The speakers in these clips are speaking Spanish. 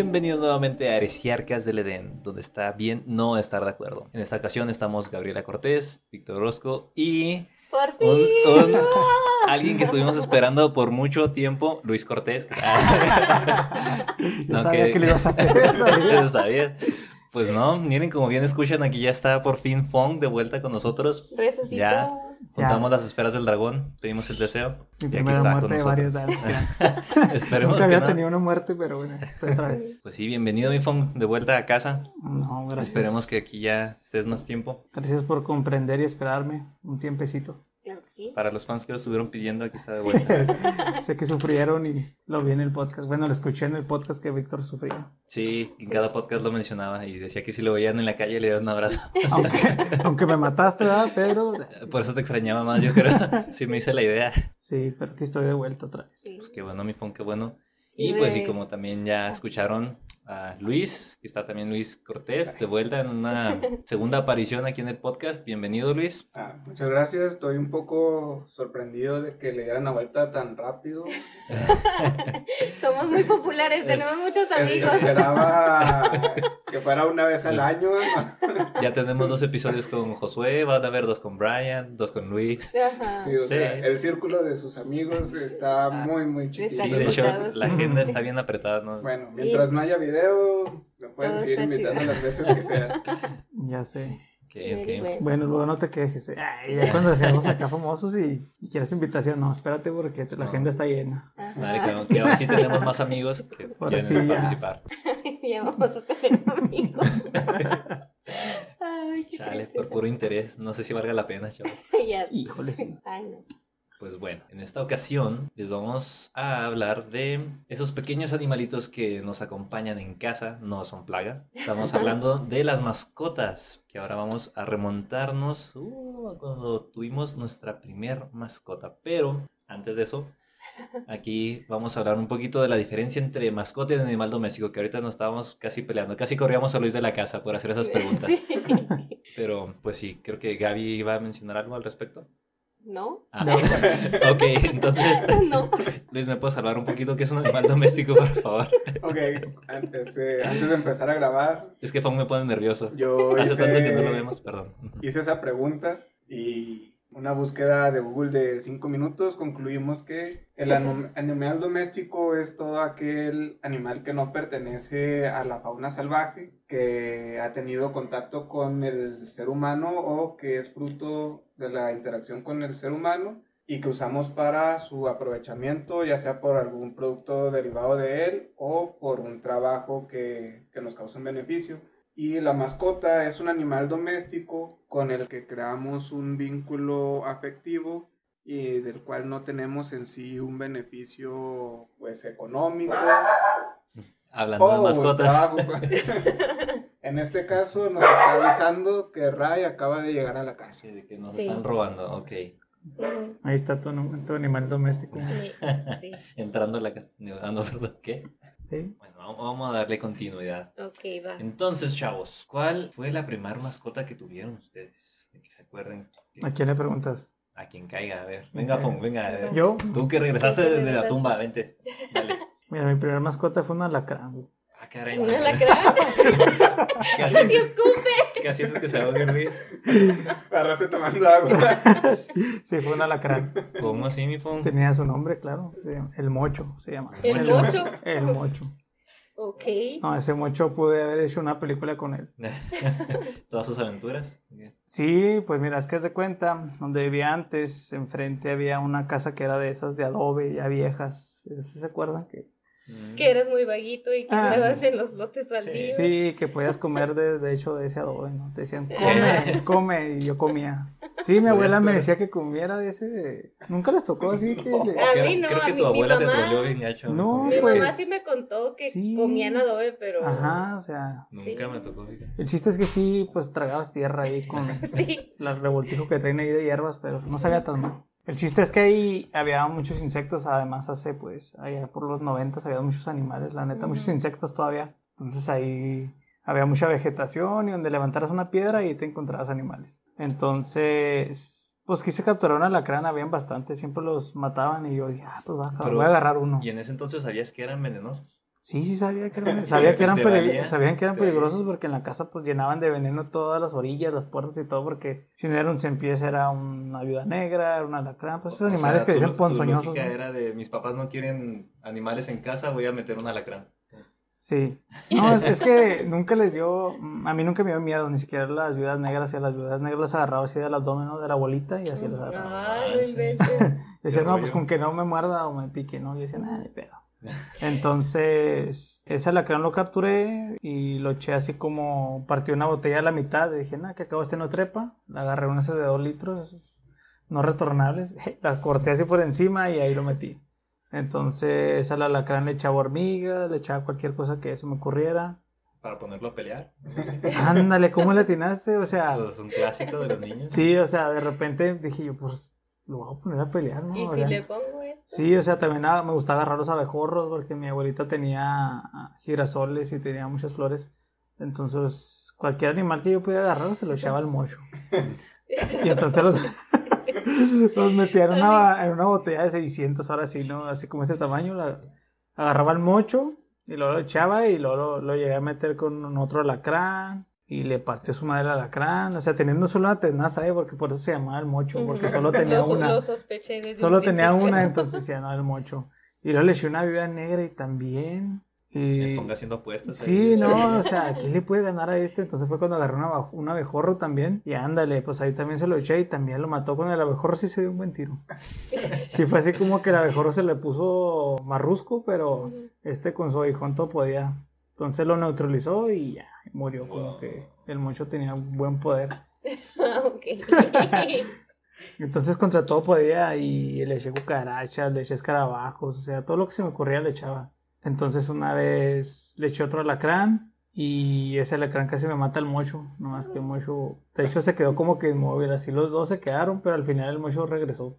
Bienvenidos nuevamente a Heresiarcas del Edén, donde está bien no estar de acuerdo. En esta ocasión estamos Gabriela Cortés, Víctor Orozco y Por un- fin. un- alguien que estuvimos esperando por mucho tiempo, Luis Cortés. Yo No, sabía que- que lo ibas a hacer. sabía. Ya sabías. Pues no, miren como bien escuchan, aquí ya está por fin Fong de vuelta con nosotros. Resucitó. Ya. Juntamos las esferas del dragón, pedimos el deseo. Mi Y aquí está con nosotros. Esperemos Nunca que había no. tenido una muerte, pero bueno, estoy otra vez. Pues sí, bienvenido mi Fong de vuelta a casa. No, gracias. Esperemos que aquí ya estés más tiempo. Gracias por comprender y esperarme un tiempecito. Claro que sí. Para los fans que lo estuvieron pidiendo, aquí está de vuelta. sé que sufrieron y lo vi en el podcast. Bueno, lo escuché en el podcast que Víctor sufría. Sí, en cada podcast lo mencionaba y decía que si lo veían en la calle le dieron un abrazo. Aunque, aunque me mataste, ¿verdad, Pedro? Por eso te extrañaba más, yo creo. Sí me hice la idea. Sí, pero aquí estoy de vuelta otra vez. Sí. Pues qué bueno, mi Fong, qué bueno. Y pues y como también ya escucharon a Luis, aquí está también Luis Cortés, de vuelta en una segunda aparición aquí en el podcast. Bienvenido, Luis. Ah, muchas gracias, estoy un poco sorprendido de que le dieran la vuelta tan rápido. Somos muy populares, tenemos muchos Eh, amigos. Esperaba que fuera una vez al año. Ya tenemos dos episodios con Josué, van a haber dos con Brian, dos con Luis. Ajá. Sí, o Sí. sea, el círculo de sus amigos está muy, muy chiquito. Sí, de hecho, la agenda está bien apretada, ¿no? Bueno, mientras no haya video, me pueden Todo seguir invitando chido. las veces que sea. Ya sé. Bueno, luego no te quejes. eh. Ay, ya cuando seamos acá famosos y, y quieres invitación, no, espérate porque la No. agenda está llena. Vale, que, que ahora sí tenemos más amigos que Ahora quieren sí, ya. participar. ya vamos a tener amigos. Ay, qué Chale, por puro interés. No sé si valga la pena, chavos. Ya. Híjole, sí. Ay, no. Pues bueno, en esta ocasión les vamos a hablar de esos pequeños animalitos que nos acompañan en casa, no son plaga. Estamos hablando de las mascotas, que ahora vamos a remontarnos uh, a cuando tuvimos nuestra primer mascota. Pero antes de eso, aquí vamos a hablar un poquito de la diferencia entre mascota y animal doméstico, que ahorita nos estábamos casi peleando, casi corríamos a Luis de la casa por hacer esas preguntas. Sí. Pero pues sí, creo que Gaby iba a mencionar algo al respecto. ¿No? Ah, ok, entonces, No. Luis, ¿me puedes hablar un poquito qué es un animal doméstico, por favor? Ok, antes de, antes de empezar a grabar, Es que Fong me pone nervioso. yo Hace tanto que no lo vemos, perdón. hice esa pregunta y una búsqueda de Google de 5 minutos concluimos que el animal doméstico es todo aquel animal que no pertenece a la fauna salvaje, que ha tenido contacto con el ser humano o que es fruto de la interacción con el ser humano y que usamos para su aprovechamiento, ya sea por algún producto derivado de él o por un trabajo que, que nos causa un beneficio. Y la mascota es un animal doméstico con el que creamos un vínculo afectivo y del cual no tenemos en sí un beneficio pues económico Hablando de un mascotas. en este caso nos está avisando que Ray acaba de llegar a la casa. Sí, de que nos Sí. están robando, ok. Ahí está tu, animal doméstico. Sí, sí. Entrando a la casa. Ah, no, perdón, ¿qué? ¿Sí? Bueno, vamos- a darle continuidad. Ok, va. Entonces, chavos, ¿cuál fue la primera mascota que tuvieron ustedes? De que se acuerden. que- ¿A quién le preguntas? A quien caiga, a ver. Venga, Ok. Fong, venga. a ver. Yo, Tú que regresaste desde la tumba, vente. Dale. Mira, mi primera mascota fue un alacrán. güey. Ah, caray. ¿Un alacrán? ¿Qué ¡Así haces? escupe! ¿Qué haces que se ahogue Luis? Agarraste tomando agua. Sí, fue un alacrán. ¿Cómo así, mi Fong? Tenía su nombre, claro. El Mocho se llama. ¿El mocho? El Mocho. Ok. No, ese Mocho pude haber hecho una película con él. Todas sus aventuras. Sí, pues mira, es que haz de cuenta, donde vivía antes, enfrente había una casa que era de esas de adobe, ya viejas. ¿Sí se acuerdan? Que... Mm. Que eres muy vaguito y que Ah. andabas en los lotes baldíos. Sí, que podías comer de, de hecho de ese adobe, ¿no? Te decían, come, come, y yo comía. Sí, mi abuela me decía que comiera de ese... Nunca les tocó así que... le- A mí no, Creo a que mí- tu mi abuela te mamá- troleó bien gacho. No, Mi pues- mamá sí me contó que Sí. comían adobe, pero... Ajá, o sea... Nunca Sí. me tocó. fíjate. El chiste es que sí, pues tragabas tierra ahí con Sí. la revoltijo que traen ahí de hierbas, pero no sabía tan mal. El chiste es que ahí había muchos insectos, además hace pues, allá por los 90 había muchos animales, la neta, muchos insectos todavía. Entonces ahí había mucha vegetación y donde levantaras una piedra y te encontrabas animales. Entonces, pues quise capturar un alacrán, habían bastante, siempre los mataban y yo dije, ah, pues va, Pero- voy a agarrar uno. Y en ese entonces sabías que eran venenosos. Sí, sí sabía que eran, sabía que eran, ¿Te peli- valía? sabían que eran peligrosos porque en la casa pues llenaban de veneno todas las orillas, las puertas y todo porque si no era un pies era una viuda negra, era un alacrán, pues esos O sea, animales que tu- dicen ponzoñosos. ¿no? era de mis papás no quieren animales en casa, voy a meter un alacrán. Sí. No, es, es que nunca les dio, a mí nunca me dio miedo, ni siquiera las viudas negras, y a las viudas negras las agarraba así del abdomen, ¿no? De la bolita y así las agarraba. Ay, decía, no, pues con que no me muerda o me pique, ¿no? Y decía, nada, ni pedo. Entonces, ese alacrán lo capturé y lo eché así como partí una botella a la mitad. Y dije, nada, que acabo este no trepa. Le agarré unas de dos litros, no retornables. Las corté así por encima y ahí lo metí. Entonces, al alacrán le echaba hormigas, le echaba cualquier cosa que se me ocurriera. Para ponerlo a pelear. Ándale, ¿cómo le atinaste? O sea, Pues es un clásico de los niños. sí, o sea, de repente dije yo, pues lo voy a poner a pelear, ¿no? ¿Y si le pongo esto? Sí, o sea, también ah, me gustaba agarrar los abejorros porque mi abuelita tenía ah, girasoles y tenía muchas flores. Entonces, cualquier animal que yo pudiera agarrar se lo echaba al mocho. Y entonces los, los metía en una, en una botella de 600, ahora sí, ¿no? Así como ese tamaño, la, agarraba el mocho y luego lo echaba y luego lo, lo llegué a meter con un otro alacrán y le partió su madre al alacrán. O sea, teniendo solo una tenaza, ¿eh? Porque por eso se llamaba el mocho, porque solo tenía Lo- una. Lo sospeché desde un Solo tenía una, entonces ya no el mocho. Y luego le eché una viuda negra y también. Y... ponga haciendo apuestas. Sí, ahí. no, o sea, ¿quién le puede ganar a este? Entonces fue cuando agarré una un abejorro también. Y ándale, pues ahí también se lo eché y también lo mató con el abejorro, sí se dio un buen tiro. Sí, fue así como que el abejorro se le puso marrusco, pero este con su aguijón todo podía. Entonces lo neutralizó y ya, murió. Como que el mocho tenía un buen poder. Ah. Entonces contra todo podía y le eché cucarachas, le eché escarabajos, o sea, todo lo que se me ocurría le echaba. Entonces una vez le eché otro alacrán y ese alacrán casi me mata el mocho, nomás que el mocho, de hecho se quedó como que inmóvil, así los dos se quedaron, pero al final el mocho regresó.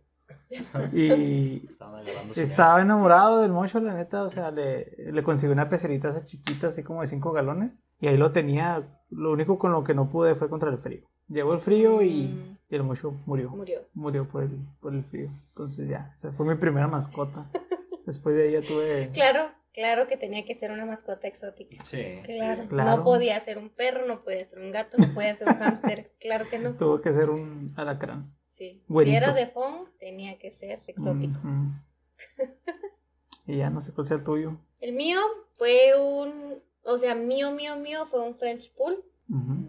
Y estaba enamorado del mocho, la neta, o sea, le, le conseguí una pecerita esa chiquita, así como de 5 galones, y ahí lo tenía, lo único con lo que no pude fue contra el frío. Llegó el frío y, Mm. y el mocho murió Murió. murió por el, por el frío. Entonces ya, esa fue mi primera mascota. Después de ahí ya tuve... Claro, claro que tenía que ser una mascota exótica. Sí. Claro. Claro. No podía ser un perro, no podía ser un gato, no podía ser un hámster. Claro que no. Tuvo que ser un alacrán. Sí. Si era de Fong, tenía que ser exótico. Y ya no sé cuál sea el tuyo. El mío fue un, o sea, mío, mío, mío, fue un French Pool,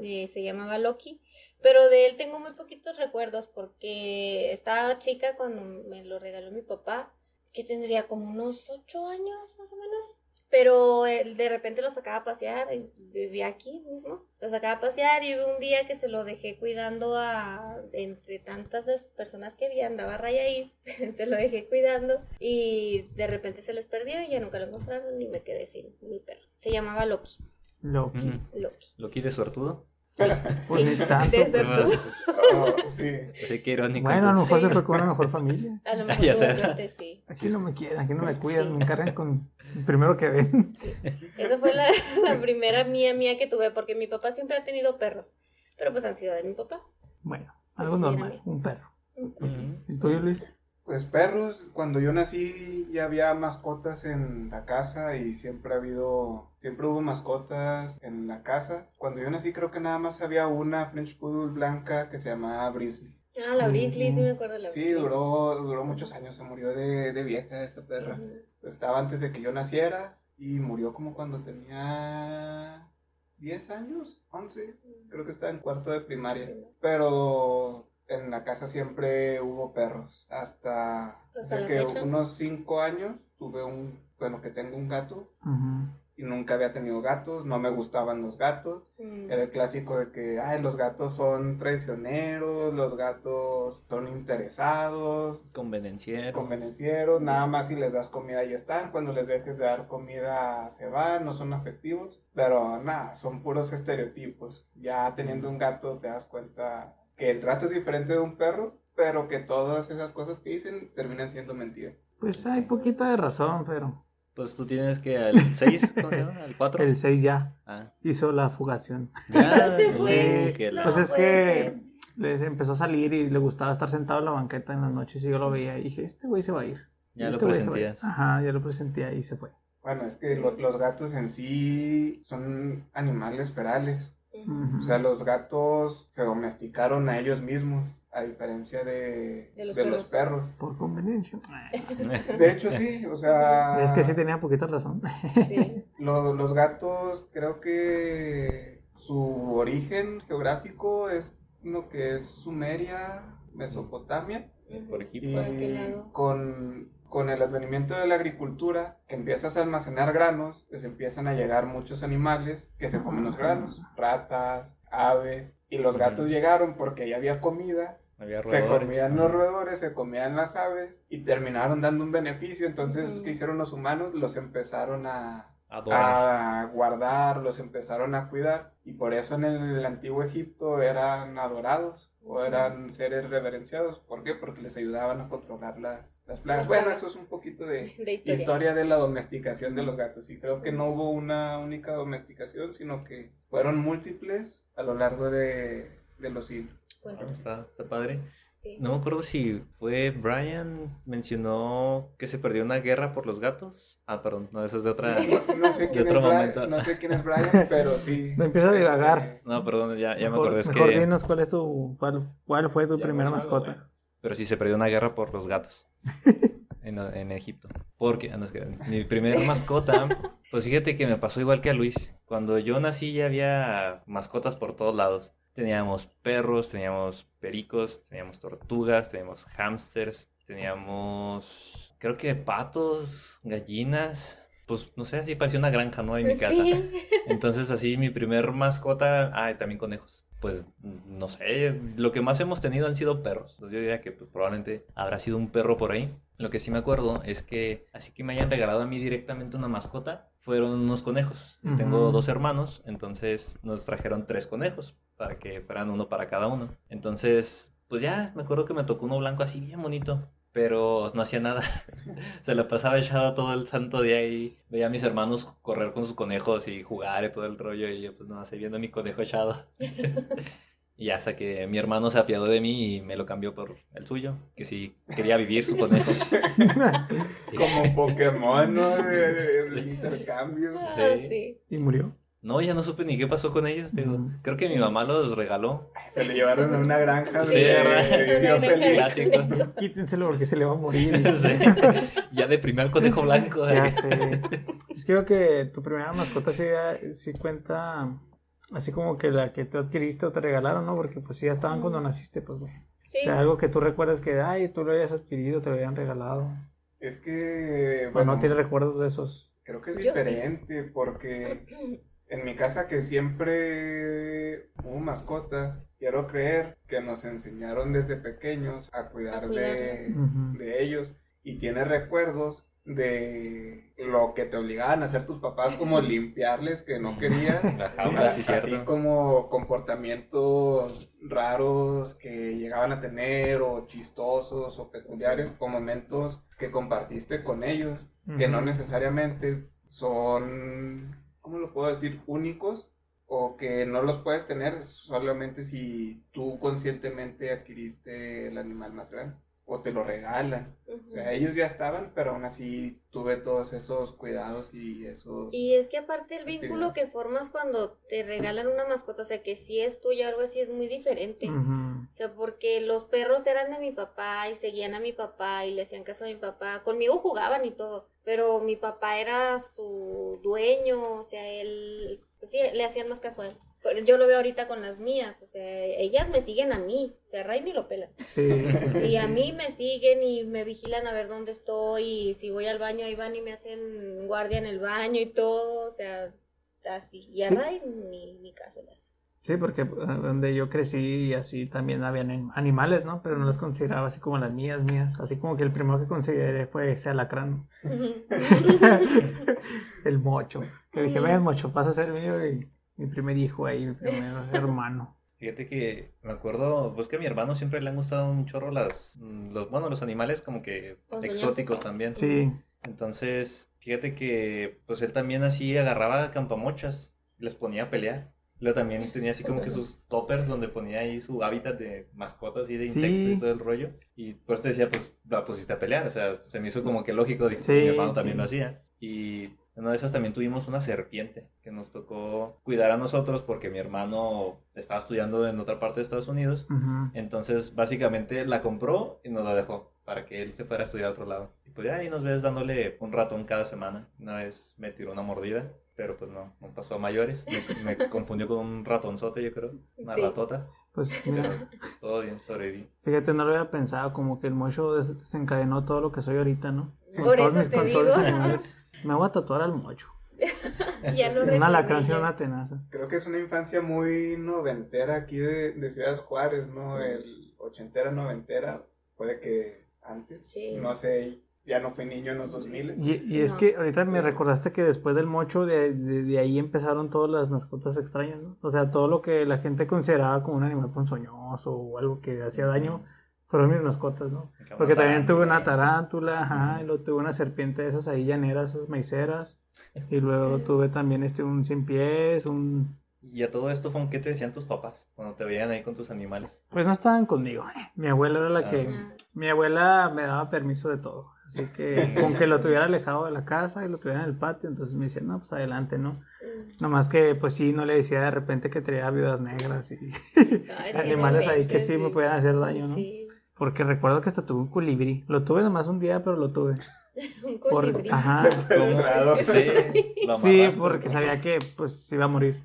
eh, se llamaba Loki, pero de él tengo muy poquitos recuerdos porque estaba chica cuando me lo regaló mi papá, que tendría como unos ocho años más o menos. Pero él de repente lo sacaba a pasear, y vivía aquí mismo, lo sacaba a pasear y hubo un día que se lo dejé cuidando a, entre tantas personas que había, andaba Raya ahí, se lo dejé cuidando y de repente se les perdió y ya nunca lo encontraron y me quedé sin mi perro. Se llamaba Loki, Loki. Loki. Loki de suertudo. Pues ni Sí, tanto. de pues. suertudo. Oh, sí. Así que irónico. Bueno, a lo mejor Sí. se fue con una mejor familia. A lo Ya mejor sé. suerte, sí. Aquí no me quieren, aquí no me cuidan, Sí. me encargan con el primero que ven. Esa fue la, la primera mía mía que tuve porque mi papá siempre ha tenido perros, pero pues han sido de mi papá. Bueno, algo Sí, era normal, un perro. Ujú. ¿El tuyo, Luis? Pues perros, cuando yo nací ya había mascotas en la casa y siempre ha habido, siempre hubo mascotas en la casa. Cuando yo nací creo que nada más había una French Poodle blanca que se llamaba Brisley. Ah, la Brisley, sí me acuerdo de la Sí, Brisley. duró, duró muchos años, se murió de, de vieja esa perra. Estaba antes de que yo naciera y murió como cuando tenía 10 años, 11. Creo que estaba en cuarto de primaria. Pero en la casa siempre hubo perros. Hasta, Hasta que fecha. unos 5 años tuve un, bueno, que tengo un gato Ujú. y nunca había tenido gatos, no me gustaban los gatos. Mm. Era el clásico de que, ay, los gatos son traicioneros, los gatos son interesados, Convenenciero. convenencieros, nada más si les das comida y están, cuando les dejes de dar comida se van, no son afectivos, pero nada, son puros estereotipos. Ya teniendo un gato te das cuenta que el trato es diferente de un perro, pero que todas esas cosas que dicen terminan siendo mentiras. Pues hay poquita de razón, pero Pues tú tienes que al 6, ¿cómo se llama? ¿Al 4? el 6 ya Ah, hizo la fugación. ya. Se no, fue. que la- Pues No es que les empezó a salir y le gustaba estar sentado en la banqueta en las noches y yo lo veía y dije, este güey se va a ir. ya lo Este ir. presentías. Ajá, ya lo presentía y se fue. Bueno, es que lo- los gatos en sí son animales ferales. O sea, los gatos se domesticaron a ellos mismos, a diferencia de, De los de perros. perros. Por conveniencia. De hecho, sí, o sea... Es que sí tenía poquita razón. Sí. Lo- los gatos, creo que su origen geográfico es lo que es Sumeria, Mesopotamia. Por Y Egipto. ¿Por aquel lado? con, con el advenimiento de la agricultura, que empiezas a almacenar granos, pues empiezan a llegar muchos animales que se comen los granos, ratas, aves, y los gatos llegaron porque ya había comida, Había se comían los roedores, se comían las aves, y terminaron dando un beneficio, entonces, Ujú. ¿qué hicieron los humanos? Los empezaron a, a guardar, los empezaron a cuidar y por eso en el antiguo Egipto eran adorados o eran seres reverenciados. ¿Por qué? Porque les ayudaban a controlar las, las plagas. Bueno, eso es un poquito de De historia. historia de la domesticación de los gatos y creo que no hubo una única domesticación, sino que fueron múltiples a lo largo de, de los siglos. Pues, Ah, Está, está padre. Sí. No me acuerdo si fue Brian mencionó que se perdió una guerra por los gatos. Ah, perdón, no, eso es de otra. No, no sé quién otro es Brian, momento. no sé quién es Brian, pero sí. No empieza a divagar. No, perdón, ya, ya me acordé. Es mejor que. dinos cuál es tu cuál, cuál fue tu Ya, primera mascota. Pero sí se perdió una guerra por los gatos. En, en Egipto. Porque, ah, no, es que mi primera mascota, pues fíjate que me pasó igual que a Luis. Cuando yo nací ya había mascotas por todos lados. Teníamos perros, teníamos pericos, teníamos tortugas, teníamos hámsters, teníamos, creo que patos, gallinas. Pues no sé, así parecía una granja, ¿no? En mi casa. Sí. Entonces así mi primer mascota, ah, y también conejos. Pues no sé, lo que más hemos tenido han sido perros. Entonces, yo diría que pues, probablemente habrá sido un perro por ahí. Lo que sí me acuerdo es que así que me hayan regalado a mí directamente una mascota, fueron unos conejos. Tengo dos hermanos, entonces nos trajeron tres conejos para que fueran uno para cada uno. Entonces, pues ya me acuerdo que me tocó uno blanco así bien bonito. Pero no hacía nada. Se la pasaba echado todo el santo día y veía a mis hermanos correr con sus conejos y jugar y todo el rollo. Y yo, pues no, así viendo a mi conejo echado. y hasta que mi hermano se apiadó de mí y me lo cambió por el suyo, que sí quería vivir su conejo. Como Pokémon, ¿no? De intercambio. Ah, Sí. sí. Y murió. No, ya no supe ni qué pasó con ellos. Digo, Mm. creo que mi mamá los regaló. Se le llevaron a una granja Sí, de. Quítenselo porque se le va a morir. Sí. Ya de primer conejo blanco. Ya eh. sé. Es que creo que tu primera mascota sí, sí cuenta así como que la que tú adquiriste o te regalaron, ¿no? Porque pues sí ya estaban cuando naciste, pues güey. Sí. O sea, algo que tú recuerdas que, ay, tú lo habías adquirido, te lo habían regalado. Es que, O bueno, no tienes recuerdos de esos. creo que es Yo diferente porque en mi casa que siempre hubo mascotas, quiero creer que nos enseñaron desde pequeños a cuidar A de, ellos. Y tienes recuerdos de lo que te obligaban a hacer tus papás como limpiarles que no querías La jaula, sí, así cierto. como comportamientos raros que llegaban a tener o chistosos o peculiares o momentos que compartiste con ellos que no necesariamente son, ¿cómo lo puedo decir? Únicos o que no los puedes tener solamente si tú conscientemente adquiriste el animal más grande o te lo regalan. O sea, ellos ya estaban, pero aún así tuve todos esos cuidados y esos... Y es que aparte el vínculo que formas cuando te regalan una mascota, o sea, que si es tuya o algo así, es muy diferente. O sea, porque los perros eran de mi papá y seguían a mi papá y le hacían caso a mi papá. Conmigo jugaban y todo, pero mi papá era su dueño, o sea, él, pues sí, le hacían más caso a él. Yo lo veo ahorita con las mías, o sea, ellas me siguen a mí, o sea, Ray ni lo pelan. Sí, sí, sí. Y a mí me siguen y me vigilan a ver dónde estoy y si voy al baño ahí van y me hacen guardia en el baño y todo, o sea, así. Y a. Ray ni, ni caso le hace. Sí, porque eh, donde yo crecí así también habían an- animales, ¿no? Pero no los consideraba así como las mías, mías. Así como que el primero que consideré fue ese alacrán. el mocho. Que dije, ven, mocho, pasa a ser mío y mi primer hijo ahí, mi primer hermano. Fíjate que me acuerdo, pues que a mi hermano siempre le han gustado un chorro las, mm, los, bueno, los animales como que exóticos también. Sí, Entonces, fíjate que pues él también así agarraba campamochas y les ponía a pelear. Luego también tenía así como que sus toppers donde ponía ahí su hábitat de mascotas y de insectos Sí. y todo el rollo. Y por eso te decía, pues la pusiste a pelear. O sea, se me hizo como que lógico, dije, Sí, mi hermano también sí. lo hacía. Y En una de esas también tuvimos una serpiente que nos tocó cuidar a nosotros porque mi hermano estaba estudiando en otra parte de Estados Unidos. Entonces, básicamente la compró y nos la dejó para que él se fuera a estudiar a otro lado. Y pues ya ahí nos ves dándole un ratón cada semana. Una vez me tiró una mordida, pero pues no, no pasó a mayores. Me, me confundió con un ratonzote, yo creo. Una Sí. ratota. Pues mira, Todo bien, sobreviví. fíjate, no lo había pensado, como que el mocho des- desencadenó todo lo que soy ahorita, ¿no? Con Por todos eso te digo. Me voy a tatuar al mocho. Ya lo Una una tenaza. Creo que es una infancia muy noventera aquí de, de Ciudad Juárez, ¿no? El ochentera, noventera, puede que antes, Sí. no sé, ya no fui niño en los 2000. Y, y es No. que ahorita me recordaste que después del mocho, de, de, de ahí empezaron todas las mascotas extrañas, ¿no? O sea, todo lo que la gente consideraba como un animal ponzoñoso o algo que hacía daño, fueron mis mascotas, ¿no? Porque también tuve una tarántula, ajá, y luego tuve una serpiente de esas ahí llaneras, esas maiceras, y luego tuve también este un sin pies, un... Y a todo esto, Fon, ¿qué te decían tus papás cuando te veían ahí con tus animales? Pues no estaban conmigo, mi abuela era la que... Ah. Mi abuela me daba permiso de todo, así que con que lo tuviera alejado de la casa y lo tuviera en el patio, entonces me decía, no, pues adelante, ¿no? Mm. Nomás que, pues sí, no le decía de repente que traía viudas negras y animales no ahí que sí me podían hacer daño, ¿no? Sí, Porque recuerdo que hasta tuve un colibrí. Lo tuve nomás un día, pero lo tuve. un Por- colibrí. Ajá. Ese, lo Sí, amarraste, porque sabía que pues iba a morir.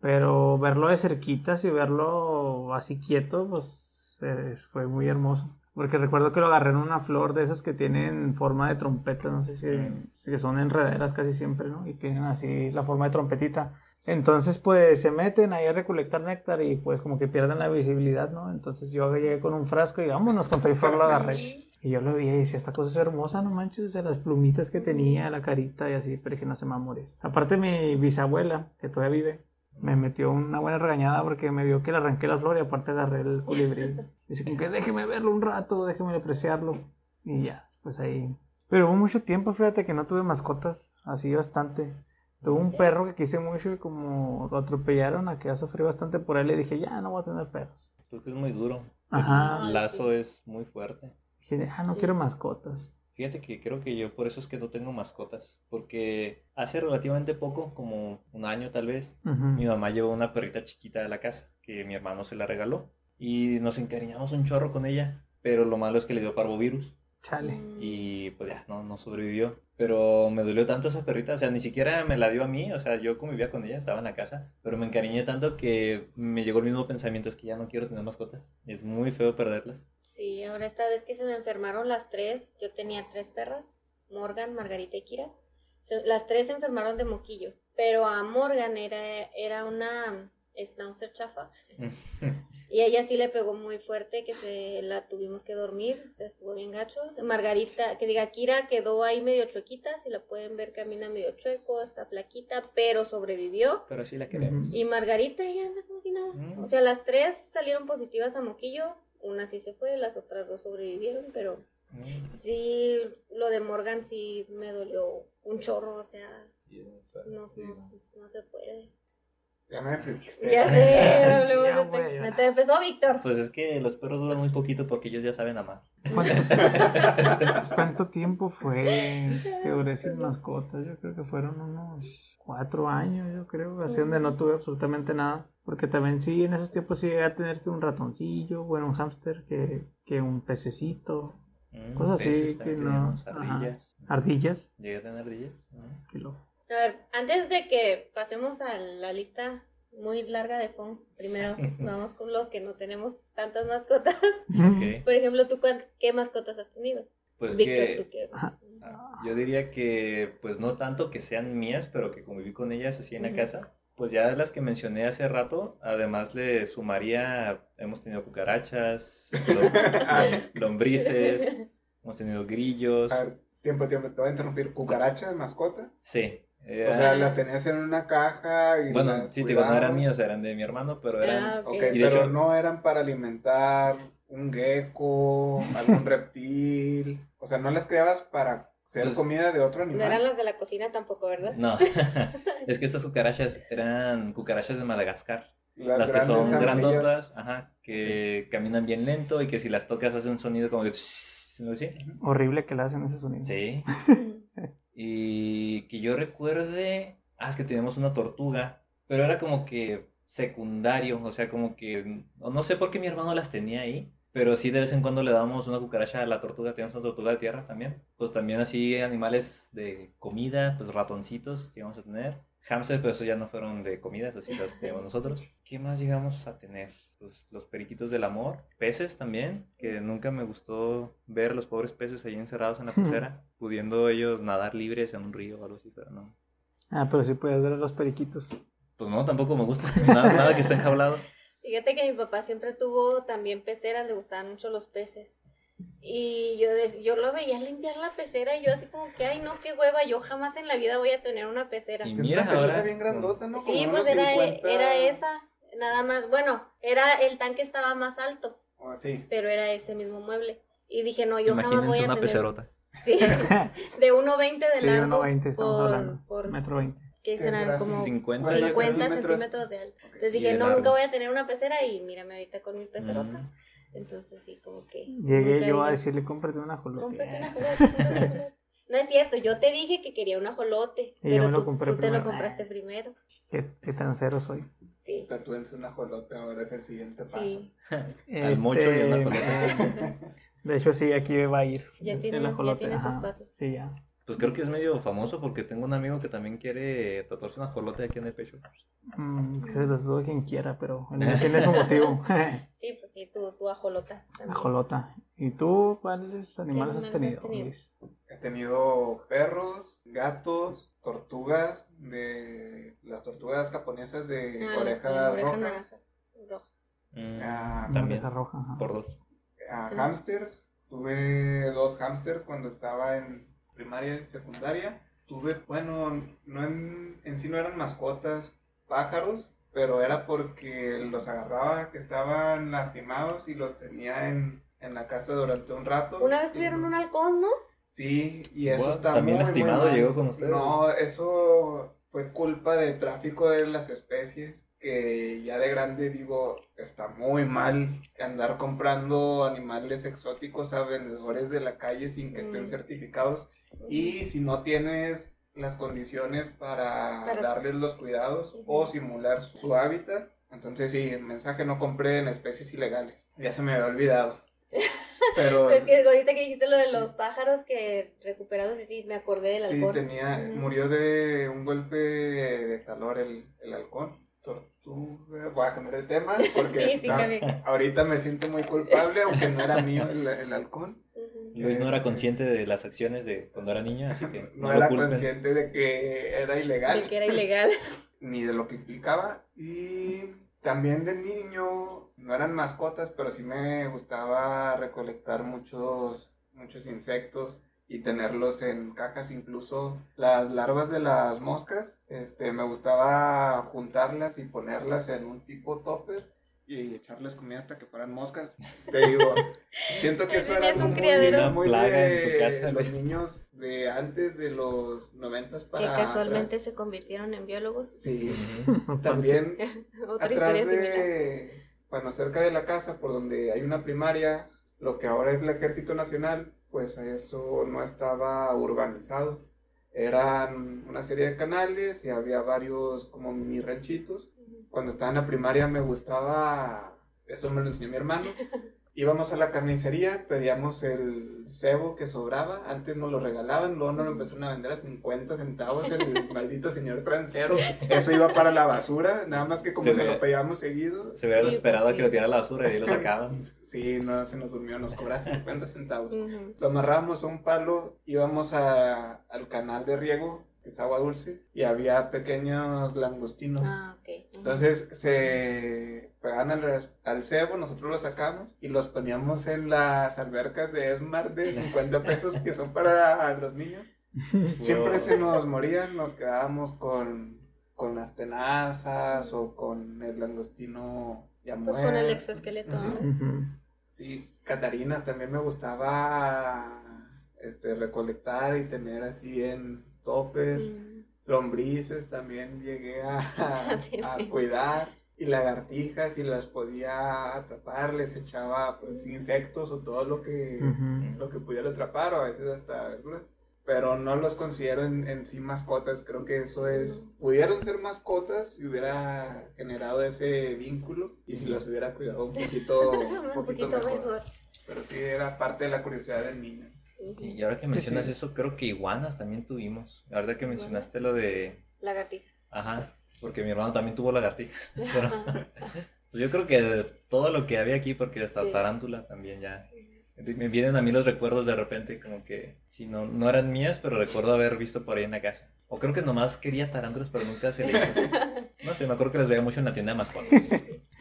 Pero verlo de cerquitas y verlo así quieto, pues eh, fue muy hermoso. Porque recuerdo que lo agarré en una flor de esas que tienen forma de trompeta, no sé si, si son enredaderas casi siempre, ¿no? Y tienen así la forma de trompetita. Entonces, pues se meten ahí a recolectar néctar y pues como que pierden la visibilidad, ¿no? Entonces yo llegué con un frasco y vámonos, con todo y flor lo agarré. Y yo lo vi y decía, esta cosa es hermosa, no manches, de las plumitas que tenía, la carita y así, pero dije, no se me va a morir. Aparte mi bisabuela, que todavía vive, me metió una buena regañada porque me vio que le arranqué la flor y aparte agarré el colibrí. Dice, como que déjeme verlo un rato, déjeme apreciarlo. Y ya, pues ahí. Pero hubo mucho tiempo, fíjate que no tuve mascotas, así bastante. Tuve un perro que quise mucho y como lo atropellaron, a que ya sufrí bastante por él, le dije, ya no voy a tener perros. Pues que es muy duro. Ajá. El lazo sí. es muy fuerte. Dije, ah, no Sí. quiero mascotas. Fíjate que creo que yo por eso es que no tengo mascotas. Porque hace relativamente poco, como un año tal vez, mi mamá llevó una perrita chiquita a la casa que mi hermano se la regaló. Y nos encariñamos un chorro con ella. Pero lo malo es que le dio parvovirus. Chale. Y pues ya, no, no sobrevivió. Pero me dolió tanto esa perrita, o sea, ni siquiera me la dio a mí, o sea, yo convivía con ella, estaba en la casa, pero me encariñé tanto que me llegó el mismo pensamiento, es que ya no quiero tener mascotas. Es muy feo perderlas. Sí, ahora esta vez que se me enfermaron las tres, yo tenía tres perras, Morgan, Margarita y Kira. Se- las tres se enfermaron de moquillo, pero a Morgan era, era una schnauzer chafa y a ella sí le pegó muy fuerte que se la tuvimos que dormir, o sea, estuvo bien gacho. Margarita, que diga, Kira quedó ahí medio chuequita, si la pueden ver camina medio chueco, está flaquita, pero sobrevivió. pero sí la queremos. Y Margarita ella anda como si nada. Mm. O sea, las tres salieron positivas a moquillo. Una sí se fue, las otras dos sobrevivieron, pero Mm, sí, lo de Morgan sí me dolió un chorro, o sea, no, no. no se puede. Ya me deprimiste. Ya sé, hablemos Ya de voy a te- llorar. te empezó Víctor. Pues es que los perros duran muy poquito porque ellos ya saben amar. ¿Cuánto, cuánto tiempo fue que duré sin mascotas? Yo creo que fueron unos cuatro años, yo creo, así donde no tuve absolutamente nada. Porque también sí, en esos tiempos sí llegué a tener que un ratoncillo, bueno, un hámster, que, que un pececito, Mm, Cosas así que no- ajá. Ardillas. ardillas. Llegué a tener ardillas. Mm. que lo- A ver, antes de que pasemos a la lista muy larga de Fon, primero vamos con los que no tenemos tantas mascotas. Por ejemplo, ¿tú qué mascotas has tenido? Pues Víctor, que ¿tú qué? Ah, Yo diría que, pues no tanto que sean mías, pero que conviví con ellas así en la casa. Pues ya las que mencioné hace rato, además le sumaría, hemos tenido cucarachas, lo- lombrices, hemos tenido grillos. A ver, tiempo, tiempo, te voy a interrumpir. ¿Cucaracha de mascota? Sí. O sea, las tenías en una caja y bueno, las sí, te digo, no eran míos, eran de mi hermano, pero eran... Ah, ok. Ok, Y de pero hecho- no eran para alimentar un gecko, algún reptil. O sea, no las criabas para ser Pues- comida de otro No animal. eran las de la cocina tampoco, ¿verdad? No, es que estas cucarachas eran cucarachas de Madagascar. Las, Las, que son grandotas, ajá, que caminan bien lento y que si las tocas hacen un sonido como que... ¿no? ¿Sí? Horrible que le hacen ese sonido. Sí. Y que yo recuerde, ah, es que teníamos una tortuga, pero era como que secundario, o sea, como que, no sé por qué mi hermano las tenía ahí, pero sí de vez en cuando le damos una cucaracha a la tortuga, teníamos una tortuga de tierra también. Pues también así animales de comida, pues ratoncitos que íbamos a tener. Hamsters, pero eso ya no fueron de comida, eso sí los teníamos nosotros. ¿Qué más llegamos a tener? Pues los periquitos del amor, peces también, que nunca me gustó ver los pobres peces ahí encerrados en la pecera, pudiendo ellos nadar libres en un río o algo así, pero no. Ah, pero sí puedes ver a los periquitos. Pues no, tampoco me gusta, nada, nada que esté enjaulado. Fíjate que mi papá siempre tuvo también peceras, le gustaban mucho los peces. Y yo, des- yo lo veía limpiar la pecera y yo así como que, ay no, qué hueva, yo jamás en la vida voy a tener una pecera. Y mira, ahora- bien grandota, ¿no? Sí, Como pues era, 50. era esa, nada más. Bueno, era el tanque estaba más alto, Ah, sí. pero era ese mismo mueble. Y dije, no, yo jamás voy Imagínense a una tener... pecerota. Sí, de 1.20 de Sí, largo 1.20 estamos por, hablando. por Metro 20. que ¿Qué serán será? como 50. 50 centímetros. de alto. Entonces dije, no, largo. nunca voy a tener una pecera y mírame ahorita con mi pecerota. Mm. Entonces sí, como que... Llegué yo a decirle, cómprate una jolote. Cómprate una jolote, cómprate una jolote". No es cierto, yo te dije que quería un ajolote, Y yo pero me lo tú, compré tú te lo compraste primero. Qué, qué tan cero soy. Sí, Tatúense una jolote, ahora es el siguiente paso. sí. Al mocho y una jolote. De hecho, sí, aquí va a ir. Ya el tienes- ya ajolote, tienes su ajá. espacio. Sí, ya. Pues creo que es medio famoso porque tengo un amigo que también quiere tatuarse una jolote aquí en el pecho. Mm, que se los dude quien quiera, pero el mío tiene su motivo. Sí, pues sí, tu, tu ajolota. también. Ajolota. ¿Y tú cuáles animales has animales has tenido? tenido? Luis? He tenido perros, gatos, tortugas, de las tortugas japonesas de Ah, orejas sí, rojas. Mm, Ah, también. roja. ajá. Por dos. a Mm. hamsters. Tuve dos hamsters cuando estaba en primaria y secundaria. Tuve, bueno, no en, en sí no eran mascotas, pájaros, pero era porque los agarraba que estaban lastimados y los tenía en, en la casa durante un rato. Una vez Y- tuvieron un halcón, ¿no? Sí, y eso está ¿También muy, lastimado muy llegó con ustedes? No, eso fue culpa del tráfico de las especies, que ya de grande digo, está muy mal andar comprando animales exóticos a vendedores de la calle sin que estén Mm. certificados y si no tienes las condiciones para, Para- darles los cuidados o simular su hábitat. Entonces sí, el mensaje no compré en especies ilegales. Ya se me había olvidado. Pero Es que ahorita que dijiste lo de Sí. los pájaros que recuperados, y sí, me acordé del Sí, halcón. tenía, Ujú. murió de un golpe de calor el, el halcón. Tortuga, voy a cambiar de tema porque Sí, sí, está- ahorita me siento muy culpable, aunque no era mío el, el halcón. Luis no era Este- consciente de las acciones de cuando era niño, así que No, no, era consciente de que era ilegal, De que era ilegal. ni de lo que implicaba. Y también de niño, no eran mascotas, pero sí me gustaba recolectar muchos, muchos insectos y tenerlos en cajas, incluso las larvas de las moscas. Este, me gustaba juntarlas y ponerlas en un tipo topper y echarles comida hasta que fueran moscas. Te digo, siento que eso era es un muy- criadero. muy de en tu casa, los niños de antes de los noventas Que para casualmente atrás. se convirtieron en biólogos. Sí, también Otra atrás historia similar. de, bueno, cerca de la casa, por donde hay una primaria, lo que ahora es el Ejército Nacional, pues eso no estaba urbanizado. Eran una serie de canales y había varios como mini ranchitos. Cuando estaba en la primaria me gustaba, eso me lo enseñó mi hermano. Íbamos a la carnicería, pedíamos el cebo que sobraba, antes nos lo regalaban, luego nos lo empezaron a vender a 50 centavos el maldito señor transero. Eso iba para la basura, nada más que como Se se, ve- lo pedíamos seguido, Se hubieran Sí, esperado pues a que lo tirara a la basura y ahí lo sacaban. sí, no se nos durmió, nos cobraba 50 centavos. Lo amarrábamos a un palo, íbamos a- al canal de riego, que es agua dulce, y había pequeños langostinos. Ah, ok. Entonces se pegaban al, al cebo, nosotros los sacamos y los poníamos en las albercas de Esmar de 50 pesos que son para los niños. Siempre se nos morían, nos quedábamos con, con las tenazas o con el langostino ya Pues con el exoesqueleto. Ujú. Sí, Catarinas también me gustaba este, recolectar y tener así en topper. Mm. Lombrices también llegué a, a cuidar. Y lagartijas, y las podía atrapar, les echaba pues, insectos o todo lo que, Ujú. lo que pudiera atrapar, o a veces hasta verduras. pero no los considero en, en sí mascotas. Creo que eso es, pudieron ser mascotas si hubiera generado ese vínculo y si los hubiera cuidado un poquito, un Un poquito poquito mejor. mejor. Pero sí era parte de la curiosidad del niño. Sí, y ahora que mencionas sí. eso, creo que iguanas también tuvimos. Ahorita que mencionaste lo de... Lagartijas. Ajá, porque mi hermano también tuvo lagartijas. Pero, pues yo creo que todo lo que había aquí, porque hasta Sí. tarántula también ya... Me vienen a mí los recuerdos de repente, como que, si no, no eran mías, pero recuerdo haber visto por ahí en la casa. O creo que nomás quería tarántulas, pero nunca se le hizo. No sé, me acuerdo que las veía mucho en la tienda de mascotas.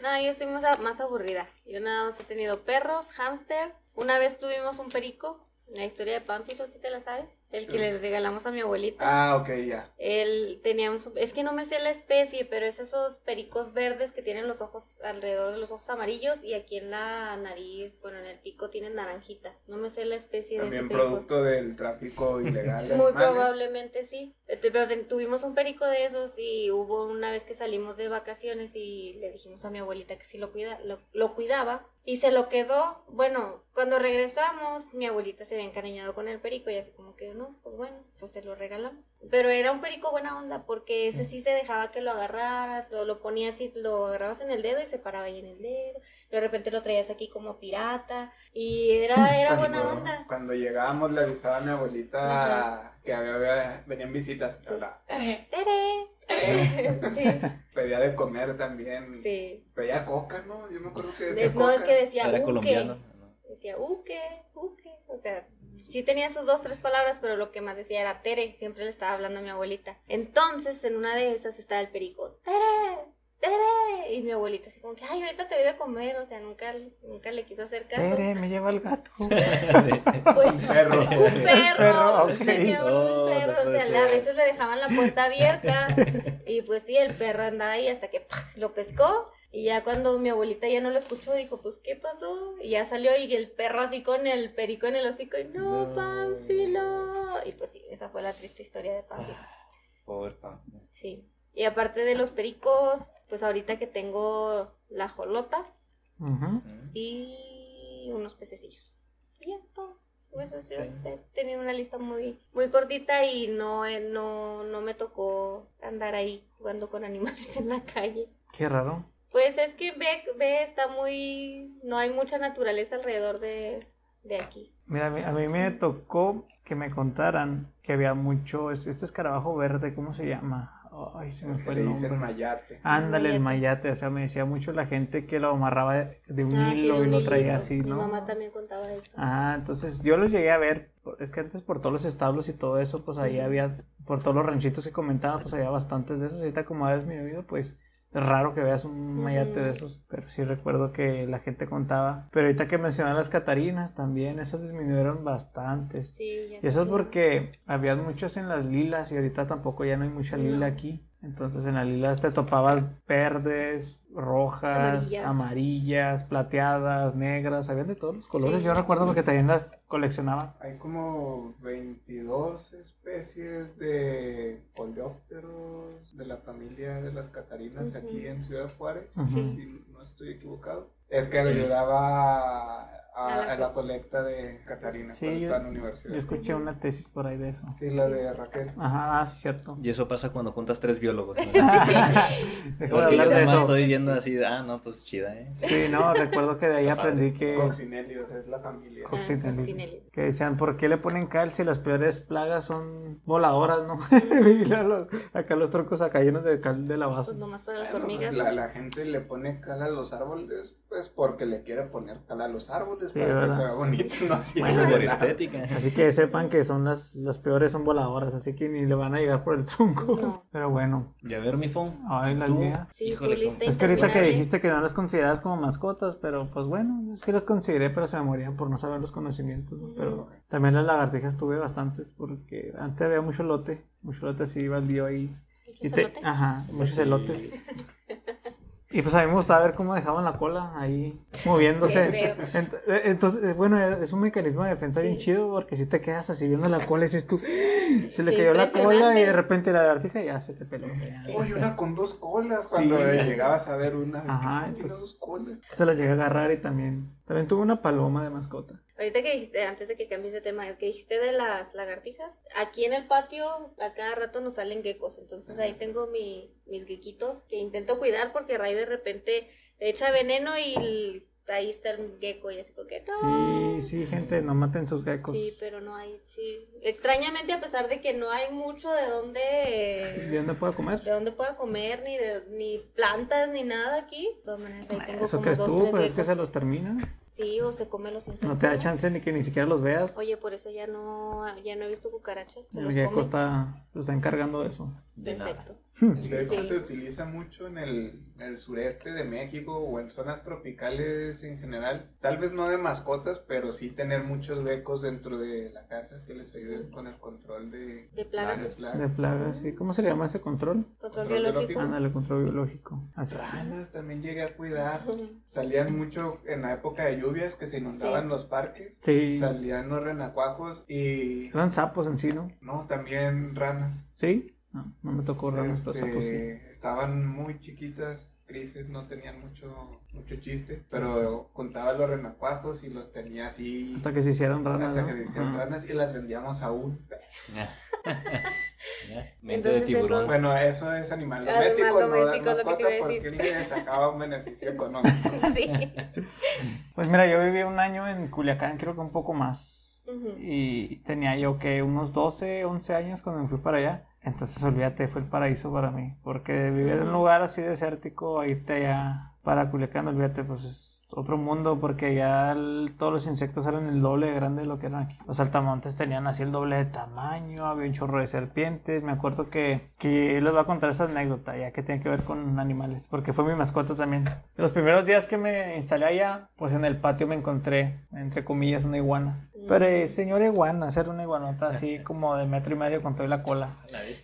No, yo soy más, más aburrida. Yo nada más he tenido perros, hámster. Una vez tuvimos un perico. La historia de Pánfilo, si te la sabes. El que Sí. le regalamos a mi abuelita. Ah, ok, ya. Él teníamos, es que no me sé la especie, pero es esos pericos verdes que tienen los ojos alrededor de los ojos amarillos y aquí en la nariz, bueno, en el pico tienen naranjita. No me sé la especie de ese También perico. producto del tráfico ilegal de Muy probablemente sí. Este, Pero tuvimos un perico de esos y hubo una vez que salimos de vacaciones y le dijimos a mi abuelita que sí lo, cuida, lo, lo cuidaba y se lo quedó. Bueno, cuando regresamos, mi abuelita se había encariñado con el perico y así como que no, pues bueno, pues se lo regalamos. Pero era un perico buena onda porque ese sí se dejaba que lo agarraras, lo, lo ponías y lo agarrabas en el dedo y se paraba ahí en el dedo. De repente lo traías aquí como pirata y era, era buena Cuando- onda. Cuando llegábamos le avisaba a mi abuelita que había, había- venían visitas. Sí. ¡Tere! Sí. Pedía de comer también. Sí. Pedía coca, ¿no? Yo me acuerdo que decía Es- no, es que decía Era uke. colombiano. ¿no? Decía uke, uke. O sea, sí tenía sus dos, tres palabras, pero lo que más decía era tere. Siempre le estaba hablando a mi abuelita. Entonces, en una de esas estaba el perico. ¡Tere! ¡Tere! Y mi abuelita así como que, ay, ahorita te voy a comer. O sea, nunca, nunca le quiso hacer caso. Tere, me lleva el gato. Pues Perro. un perro, Perro, ok. tenía un Oh, no perro, o sea, ser. a veces le dejaban la puerta abierta y pues sí, el perro andaba ahí hasta que ¡pah! lo pescó y ya cuando mi abuelita ya no lo escuchó dijo, pues ¿qué pasó? Y ya salió y el perro así con el perico en el hocico y no, No. Pánfilo. Y pues sí, esa fue la triste historia de Pánfilo. Pobre pan. Sí. Y aparte de los pericos, pues ahorita que tengo la jolota y unos pececillos. Y ya, todo. Pues yo he tenido una lista muy, muy cortita y no, eh, no, no me tocó andar ahí jugando con animales en la calle. Qué raro. Pues es que ve, ve, está muy, no hay mucha naturaleza alrededor de, de aquí. Mira, a mí, a mí me tocó que me contaran que había mucho, este, este escarabajo verde, ¿cómo se llama? Ay, se me fue le el nombre. mayate. Ándale, el Mayate. o sea, me decía mucho la gente que lo amarraba de, un Ah, sí, hilo y lo traía así, Mi ¿no? mamá también contaba eso. Ah, entonces yo los llegué a ver, es que antes por todos los establos y todo eso, pues ahí había, por todos los ranchitos que comentaba, pues había bastantes de esos, ahorita como ha disminuido, pues es raro que veas un mayate de esos, pero sí recuerdo que la gente contaba, pero ahorita que mencionan las catarinas también, esas disminuyeron bastantes. Sí, ya Y eso es porque había muchas en las lilas y ahorita tampoco ya no hay mucha lila No. aquí. Entonces en las lilas te topabas verdes, rojas, Amarillas. amarillas, plateadas, negras, habían de todos los colores. Sí. Yo recuerdo porque también las coleccionaba. Hay como 22 especies de coleópteros de la familia de las catarinas aquí en Ciudad Juárez, Ujú. si no estoy equivocado. Es que ayudaba la colecta de catarinas Sí, cuando yo- estaba en la Yo universidad. escuché una tesis por ahí de eso. Sí, la Sí. de Raquel. Ajá, ah, sí, cierto. Y eso pasa cuando juntas tres biólogos. ¿no? Porque yo nada más estoy viendo así, ah, no, pues chida, ¿eh? Sí, no, recuerdo que de ahí aprendí que... Coccinellios, es la familia. Ah, Coccinelli. coccinelli. Que decían, ¿por qué le ponen cal si las peores plagas son voladoras, no? y los- acá los troncos acá llenos de cal de la base. Pues nomás para las pues, hormigas. la, la gente le pone cal a los árboles, pues porque le quiere poner cal a los árboles Sí, para ¿verdad? que se vea bonito, no así. Por estética. Así que sepan que son las, las peores son voladoras, así que ni le van a llegar por el tronco. No. Pero bueno, Y a ver, mi phone. ay, las ¿Tú? mías. Sí, Híjole, lista Es que ahorita que dijiste que no las considerabas como mascotas, pero pues bueno, yo sí las consideré, pero se me morían por no saber los conocimientos, ¿no? Pero también las lagartijas tuve bastantes, porque antes había mucho lote, mucho lote así baldío ahí. Muchos Y te- elotes. ajá, muchos elotes. Y pues a mí me gustaba ver cómo dejaban la cola ahí moviéndose. Eh, Entonces, eh, bueno, es un mecanismo de defensa bien chido porque si te quedas así viendo la cola y dices tú, se le Qué cayó la cola y de repente la lagartija ya se te peló. Uy, una con dos colas. Cuando Sí. llegabas a ver una, Ajá, "Ay, mira, pues- dos colas. Se la llegué a agarrar y también, también tuve una paloma de mascota. Ahorita que dijiste, antes de que cambies de tema, que dijiste de las lagartijas, aquí en el patio a cada rato nos salen geckos, entonces ahí tengo mi, mis gequitos que intento cuidar porque Ray de repente echa veneno y ahí está el gecko y así como que no. Sí, sí, gente, no maten sus geckos. Sí, pero no hay, sí. Extrañamente, a pesar de que no hay mucho de dónde, ¿De dónde puedo comer? de dónde pueda comer, ni de, ni plantas, ni nada aquí. De todas maneras, ahí tengo Eso como crees dos, tú, tres pero es que geckos. se los termina. Sí, o se come los insectos. No te da chance ni que ni siquiera los veas. Oye, por eso ya no, ya no he visto cucarachas. El los gecko está, se está encargando de eso. De nada. Perfecto. El De hecho, Sí. se utiliza mucho en el, en el sureste de México o en zonas tropicales en general. Tal vez no de mascotas, pero sí tener muchos geckos dentro de la casa que les ayuden con el control de, De plagas. varias plagas. De plagas, sí. ¿Cómo se llama ese control? Control Control biológico. biológico. Ándale, control biológico. Así. Ranas también llegué a cuidar. Salían mucho en la época de lluvias que se inundaban Sí. los parques. Sí. Salían los renacuajos y... Eran sapos en sí, ¿no? No, también ranas. ¿Sí? No, no me tocó ranas, pero Este, sapos sí. Estaban muy chiquitas, grises, no tenían mucho, mucho chiste, pero contaba los renacuajos y los tenía así Hasta que se hicieron ranas. hasta ¿no? que se hicieron Ajá. ranas y las vendíamos aún. Ya. Mente de Entonces tiburón. esos- Bueno, eso es animal Animal doméstico, no doméstico, es mascota a porque le sacaba un beneficio económico. Sí. Pues mira, yo viví un año en Culiacán, creo que un poco más. Y tenía yo que unos 12, 11 años cuando me fui para allá. Entonces, olvídate, fue el paraíso para mí. Porque vivir en un lugar así desértico, irte allá para Culiacán, olvídate, pues es otro mundo. Porque ya el- todos los insectos eran el doble de grande de lo que eran aquí. Los saltamontes tenían así el doble de tamaño, había un chorro de serpientes. Me acuerdo que, que les voy a contar esa anécdota, ya que tiene que ver con animales. Porque fue mi mascota también. Los primeros días que me instalé allá, pues en el patio me encontré, entre comillas, una iguana. Pero eh, señor iguana, ser una iguanota así como de metro y medio con toda la cola.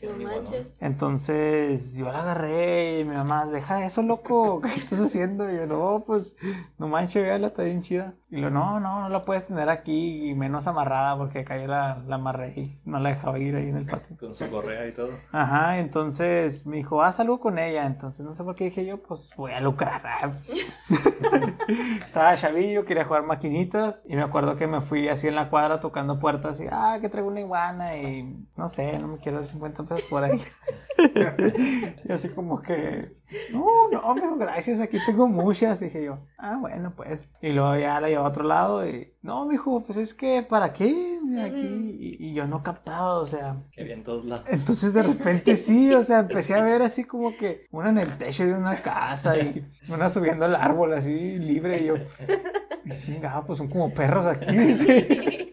No manches. Entonces yo la agarré y mi mamá, deja eso, loco, ¿qué estás haciendo? Y yo, no, pues, no manches, véala, está bien chida. Y lo, no, no, no la puedes tener aquí y menos amarrada porque acá yo la, la amarré y no la dejaba ir ahí en el patio. Con su correa y todo. Ajá, entonces me dijo, haz algo con ella. Entonces no sé por qué dije yo, pues voy a lucrar. ah. Estaba chavillo, quería jugar maquinitas. Y me acuerdo que me fui así en la cuadra tocando puertas y, ah, que traigo una iguana. Y no sé, no me quiero dar 50 pesos por ahí. y así como que, no, no, pero gracias, aquí tengo muchas. Dije yo, ah, bueno, pues. Y luego ya la llevé a otro lado y, no, mijo, pues es que, ¿para qué? Aquí. Y, y yo no captaba, o sea. Que había en todos lados. Entonces de repente sí, o sea, empecé a ver así como que una en el techo de una casa y una subiendo al árbol así libre y yo, y chingada, pues son como perros aquí.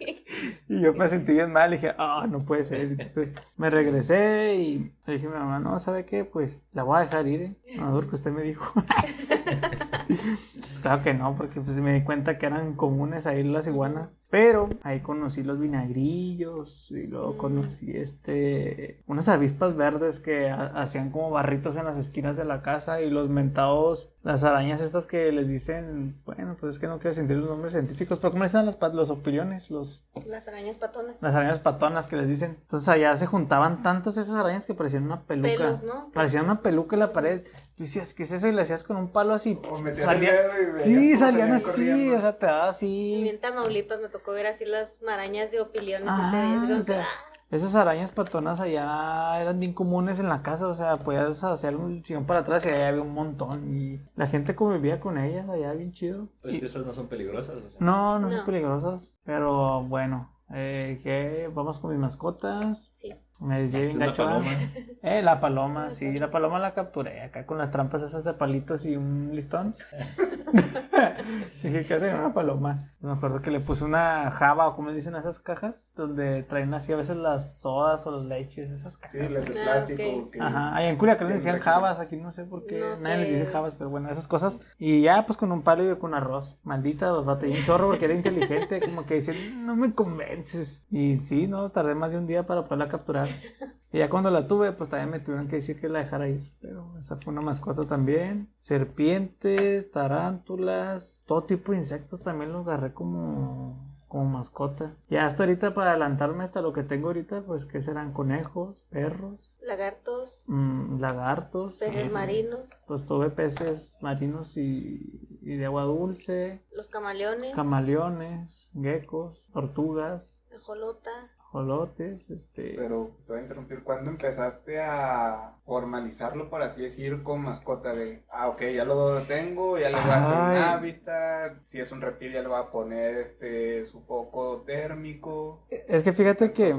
Y yo me sentí bien mal, dije, ah, no puede ser. Entonces me regresé y le dije a mi mamá, no, ¿sabe qué? Pues la voy a dejar ir, ¿eh? No, porque usted me dijo. Claro que no, porque pues me di cuenta que eran comunes ahí las iguanas. Pero ahí conocí los vinagrillos y luego Mm. conocí este unas avispas verdes que ha- hacían como barritos en las esquinas de la casa y los mentados, las arañas estas que les dicen, bueno, pues es que no quiero sentir los nombres científicos, pero ¿cómo les dicen las pat- los opiliones? Los, Las arañas patonas. las arañas patonas que les dicen. Entonces allá se juntaban tantas esas arañas que parecían una peluca. Pelos, ¿no? Parecían una peluca en la pared. Y decías, ¿qué es eso? Y le hacías con un palo así. O metías Salía- el dedo y Sí, salían salían así, corriendo. o sea, te daba Y así. en Tamaulipas me tocó ver así las marañas de opiliones y se Ah, veía así como o sea, ah, esas arañas patonas allá eran bien comunes en la casa, o sea, podías hacer un sillón para atrás y allá había un montón. Y la gente convivía con ellas allá, bien chido. Pues Y- que esas no son peligrosas. o sea. no, no son peligrosas, pero bueno. Eh, ¿qué? Vamos con mis mascotas. Sí. Me desvié Esta bien es la paloma. Eh, la paloma, sí, la paloma la capturé acá con las trampas esas de palitos y un listón. Dije que era una paloma. Me acuerdo que le puse una java o como le dicen esas cajas, donde traen así a veces las sodas o las leches, esas cajas. Sí, las de Ah, plástico. que- Ajá, ahí en Culiacán le que decían jabas, aquí no sé por qué, No nadie les sé. dice jabas, pero bueno, esas cosas. Y ya pues con un palo y con arroz. Maldita, batallé un chorro porque era inteligente, como que decían, no me convences. Y sí, no, tardé más de un día para poderla capturar. Y ya cuando la tuve, pues también me tuvieron que decir que la dejara ir. Pero esa fue una mascota también. Serpientes, tarántulas, todo tipo de insectos también los agarré como, como mascota. Y hasta ahorita, para adelantarme hasta lo que tengo ahorita, pues que serán conejos, perros, lagartos, mm, lagartos. peces peces. marinos. Pues tuve peces marinos y y de agua dulce, Los camaleones, camaleones, geckos, tortugas, ajolota. Jolotes, este... Pero te voy a interrumpir. ¿Cuándo empezaste a formalizarlo, por así decir, con mascota de, ah, ok, ya lo tengo, ya le voy a hacer un hábitat, si es un reptil ya le voy a poner este su foco térmico, Es que fíjate que...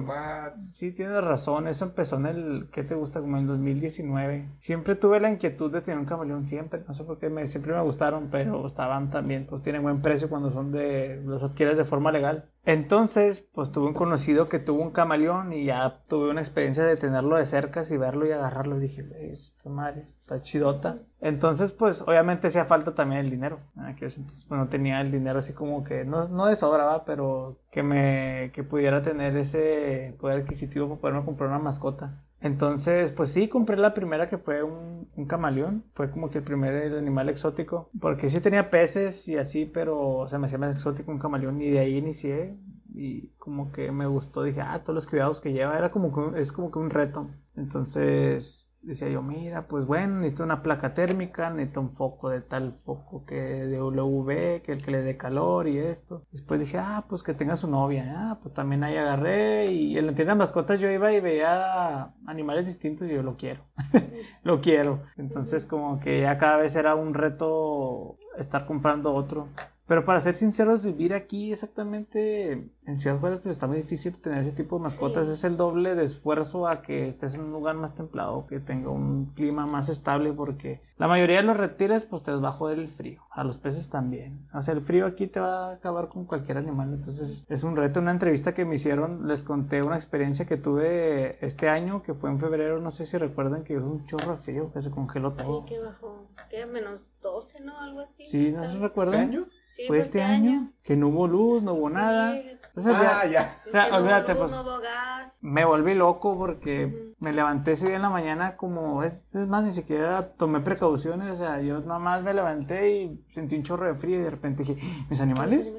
Sí, tienes razón, eso empezó en el, ¿qué te gusta? Como en 2019. Siempre tuve la inquietud de tener un camaleón, siempre, no sé por qué, me, siempre me gustaron, pero estaban también, pues tienen buen precio cuando son de, los adquieres de forma legal. Entonces, pues tuve un conocido que tuvo un camaleón y ya tuve una experiencia de tenerlo de cerca y verlo y agarrarlo y dije, "Güey, esta madre está chidota. Entonces, pues obviamente hacía falta también el dinero. Entonces, pues no tenía el dinero así como que, no, no de sobra, ¿va? pero que me, que pudiera tener ese poder adquisitivo para poderme comprar una mascota. Entonces, pues sí, compré la primera que fue un, camaleón. Fue como que el primer animal exótico. Porque sí tenía peces y así, pero se me hacía más exótico un camaleón. Y de ahí inicié. Y como que me gustó. Dije, ah, todos los cuidados que lleva. Era como que, es como que un reto. Entonces decía yo, mira, pues bueno, necesito una placa térmica, necesito un foco de tal foco que de UV, que el que le dé calor y esto. Después dije, ah, pues que tenga su novia. Ah, pues también ahí agarré y en la tienda de mascotas yo iba y veía animales distintos y yo lo quiero. lo quiero. Entonces como que ya cada vez era un reto estar comprando otro. Pero para ser sinceros, vivir aquí exactamente en Ciudad Juárez pues está muy difícil tener ese tipo de mascotas. Sí. Es el doble de esfuerzo a que estés en un lugar más templado, que tenga un clima más estable porque la mayoría de los reptiles pues te va a joder el frío. A los peces también. O sea, el frío aquí te va a acabar con cualquier animal. Entonces es un reto. Una entrevista que me hicieron, les conté una experiencia que tuve este año, que fue en febrero. No sé si recuerdan que es un chorro de frío, que se congeló Sí, todo. que bajó, que menos 12, ¿no? Algo así. Sí, ¿no se vez. ¿Este recuerdan? año? Sí, Fue este año, que no hubo luz, no hubo Sí, nada. es- Entonces, ya- Ah, ya. o sea, no olvídate, luz, pues No hubo gas. me volví loco porque me levanté ese día en la mañana como, es, es más, ni siquiera tomé precauciones, o sea, yo nada más me levanté y sentí un chorro de frío y de repente dije, ¿mis animales?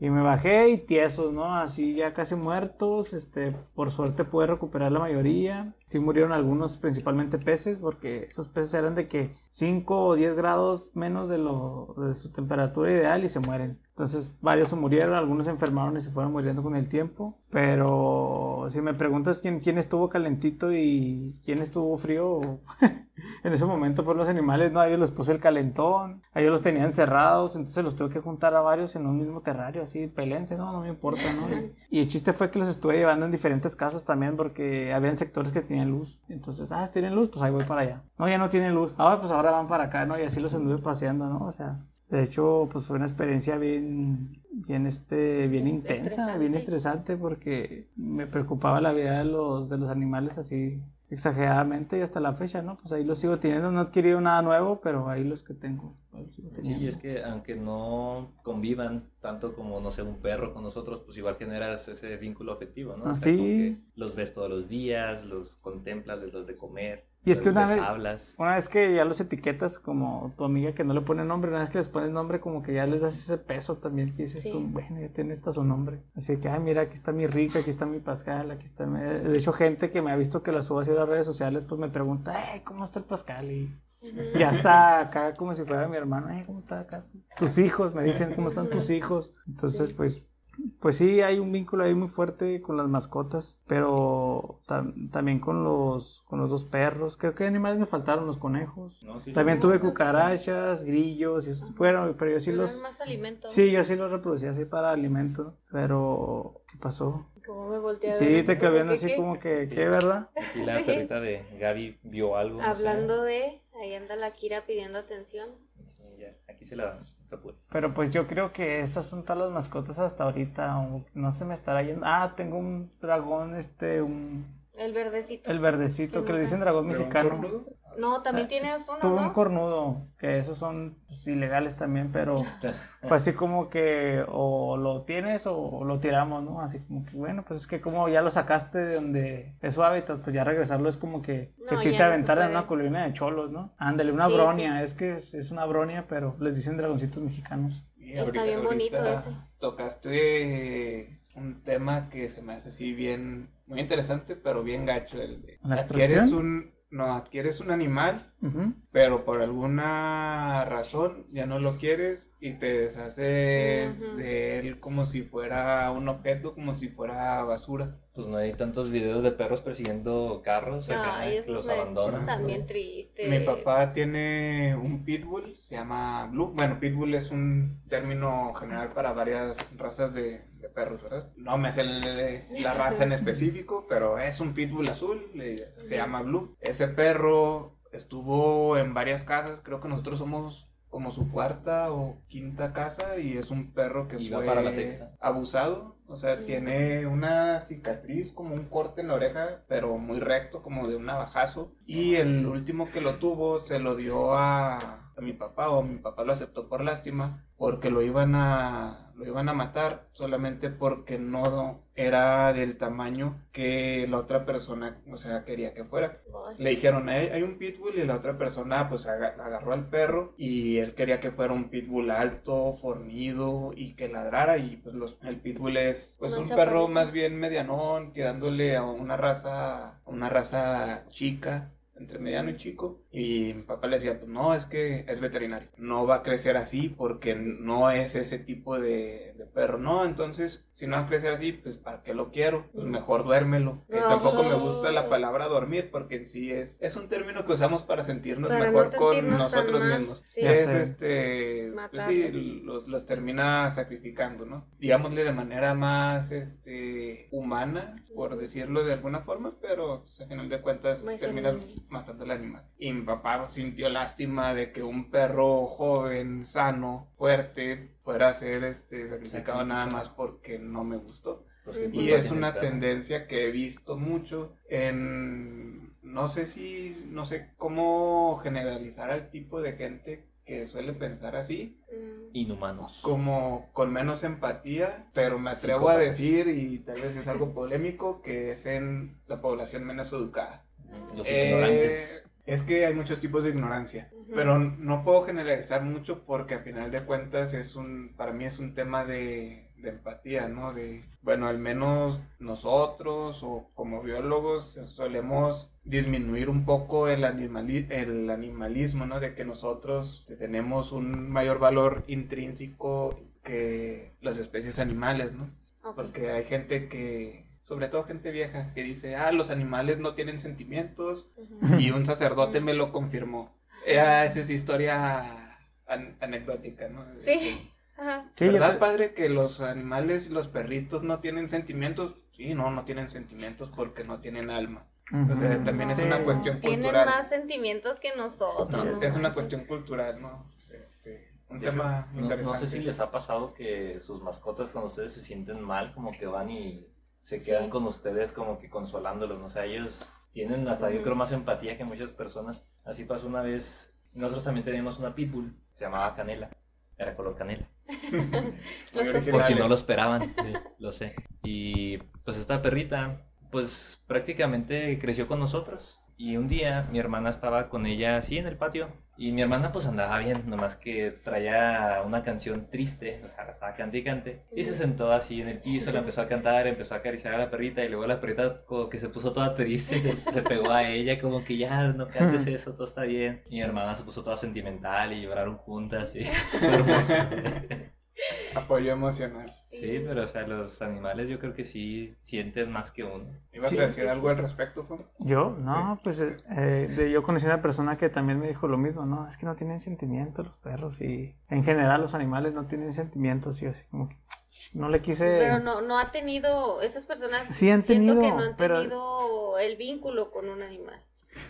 Y me bajé y tiesos, ¿no? Así ya casi muertos, este, por suerte pude recuperar la mayoría. Sí murieron algunos, principalmente peces, porque esos peces eran de que 5 o 10 grados menos de, lo, de su temperatura ideal y se mueren. Entonces varios se murieron, algunos se enfermaron y se fueron muriendo con el tiempo. Pero si me preguntas quién, quién estuvo calentito y quién estuvo frío, en ese momento fueron los animales, ¿no? A ellos les puse el calentón, a ellos los tenían cerrados, entonces los tuve que juntar a varios en un mismo terrario, así, pelense, no, no me importa, ¿no? Y, y el chiste fue que los estuve llevando en diferentes casas también porque habían sectores que tenían luz. Entonces, ah, tienen luz, pues ahí voy para allá. No, ya no tienen luz. Ah, pues ahora van para acá, ¿no? Y así los anduve paseando, ¿no? O sea, de hecho, pues fue una experiencia bien, bien, este, bien intensa, estresante. bien estresante porque me preocupaba la vida de los, de los animales así exageradamente y hasta la fecha, ¿no? Pues ahí los sigo teniendo, no he adquirido nada nuevo, pero ahí los que tengo. los Sí, y es que aunque no convivan tanto como, no sé, un perro con nosotros, pues igual generas ese vínculo afectivo, ¿no? O Ah, sea, como sí. que los ves todos los días, los contemplas, les das de comer, Y es que una vez, hablas. una vez que ya los etiquetas como tu amiga que no le pone nombre, una vez que les pones nombre como que ya les das ese peso también, que dices Sí. tú, bueno, ya tiene hasta su nombre. Así que, ay, mira, aquí está mi rica, aquí está mi Pascal, aquí está mi... De hecho, gente que me ha visto que la subo así a las redes sociales, pues me pregunta, hey, ¿cómo está el Pascal? Y ya está acá como si fuera mi hermano, hey, ¿cómo está acá? Tus hijos, me dicen, ¿cómo están tus hijos? Entonces, Sí. pues... Pues sí, hay un vínculo ahí muy fuerte con las mascotas, pero tam- también con los, con los dos perros. Creo que animales me faltaron, los conejos. ¿no? Sí, También sí. tuve cucarachas, grillos, y eso. Bueno, pero yo sí Pero los... más alimento. Sí, yo sí los reproducía así para alimento, pero ¿qué pasó? Como me volteé a ver Sí, así te quedó viendo que, así ¿qué? como que, Sí. ¿qué, verdad? Aquí la Sí. perrita de Gaby vio algo. no sé. Hablando de, ahí anda la Kira pidiendo atención. Sí, ya, aquí se la damos, no. Pero pues yo creo que esas son todas las mascotas hasta ahorita, no se me estará yendo. Ah, tengo un dragón, este, un... El verdecito. El verdecito, que le dicen dragón ¿Pero un mexicano. No, también tienes uno, Tuve un cornudo, que esos son pues, ilegales también, pero fue así como que o lo tienes o lo tiramos, ¿no? Así como que, bueno, pues es que como ya lo sacaste de donde es su hábitat, pues ya regresarlo es como que No, te no se aventara en una colina de cholos, ¿no? Ándale, una Sí, bronia, es que es, es una bronia, pero les dicen dragoncitos mexicanos. Y Está bien bonito ese. Tocaste un tema que se me hace así bien, muy interesante, pero bien gacho. El de, ¿La adquieres un, no adquieres un animal, pero por alguna razón ya no lo quieres y te deshaces de él como si fuera un objeto, como si fuera basura. Pues no hay tantos videos de perros persiguiendo carros acá, Ay, que los me- abandonan. Están bien tristes. Mi papá tiene un pitbull, se llama Blue. Bueno, pitbull es un término general para varias razas de, de perros, ¿verdad? No me sé la raza en específico, pero es un pitbull azul, le- se llama Blue. Ese perro estuvo en varias casas, creo que nosotros somos como su cuarta o quinta casa y es un perro que va fue para la sexta. abusado. O sea, Sí. tiene una cicatriz como un corte en la oreja, pero muy recto, como de un navajazo. Y el último que lo tuvo se lo dio a, a mi papá, o mi papá lo aceptó por lástima, porque lo iban a lo iban a matar solamente porque no era del tamaño que la otra persona, o sea, quería que fuera. Le dijeron, hay, hay un pitbull y la otra persona pues aga- agarró al perro y él quería que fuera un pitbull alto, fornido y que ladrara y pues los, el pitbull es pues Un un perro más bien medianón, tirándole a una raza, a una raza chica entre mediano y chico. Y mi papá le decía pues no es que es veterinario. No va a crecer así porque no es ese tipo de, de perro no entonces si no va a crecer así pues para qué lo quiero pues mejor duérmelo. Que No. tampoco me gusta la palabra dormir porque en sí es es un término que usamos para sentirnos Para no mejor con sentirnos tan nosotros mismos. sí. Es sé. este pues sí los, los termina sacrificando no digámosle de manera más este humana por decirlo de alguna forma pero pues, al final de cuentas Muy terminas. Matando al animal y mi papá sintió lástima de que un perro joven sano fuerte fuera a ser este sacrificado nada más porque no me gustó Pues, ¿qué Y es una perro? tendencia que he visto mucho en, no sé si, no sé cómo generalizar al tipo de gente que suele pensar así, mm, Inhumanos. como con menos empatía, pero me atrevo a Psicópatas. decir, y tal vez es algo polémico, que es en la población menos educada. Los Eh, ignorantes. es que hay muchos tipos de ignorancia. Pero no puedo generalizar mucho porque a final de cuentas es un, para mí es un tema de, de empatía, ¿no? De, bueno, al menos nosotros o como biólogos solemos disminuir un poco el, animali- el animalismo, ¿no? De que nosotros tenemos un mayor valor intrínseco que las especies animales, ¿no? Porque hay gente que, sobre todo gente vieja, que dice, ah, los animales no tienen sentimientos, Ujú. y un sacerdote me lo confirmó. Eh, esa es historia an- anecdótica, ¿no? Sí. Ajá. Sí, ¿Verdad, padre, que los animales y los perritos no tienen sentimientos? Sí, no, no tienen sentimientos porque no tienen alma. O sea, también es Sí. una cuestión Tienen cultural. más sentimientos que nosotros. no Es una cuestión cultural, ¿no? Este, un De tema hecho, no, no sé si les ha pasado que sus mascotas cuando ustedes se sienten mal, como que van y se quedan Sí. con ustedes como que consolándolos, ¿no? o sea, ellos tienen hasta yo creo más empatía que muchas personas. Así pasó una vez, nosotros también teníamos una pitbull, se llamaba Canela, era color canela. Por si no lo esperaban, sí, lo sé. Y pues esta perrita, pues prácticamente creció con nosotros. Y un día mi hermana estaba con ella así en el patio. Y mi hermana pues andaba bien, nomás que traía una canción triste, o sea, la estaba cante y cante. Y se sentó así en el piso, la empezó a cantar, empezó a acariciar a la perrita. Y luego la perrita como que se puso toda triste, se, se pegó a ella como que ya no cantes eso, todo está bien. Y mi hermana se puso toda sentimental y lloraron juntas. Y fue hermoso. Apoyo emocional. Sí, pero o sea, los animales yo creo que sí sienten más que uno. ¿Ibas Sí, a decir sí, algo al respecto, Fum? Yo, no, pues eh, eh, de- yo conocí una persona que también me dijo lo mismo, ¿no? Es que no tienen sentimientos los perros y en general los animales no tienen sentimientos y yo así como que no le quise... Pero no, no ha tenido, esas personas Sí han siento que tenido, no han pero- tenido el vínculo con un animal.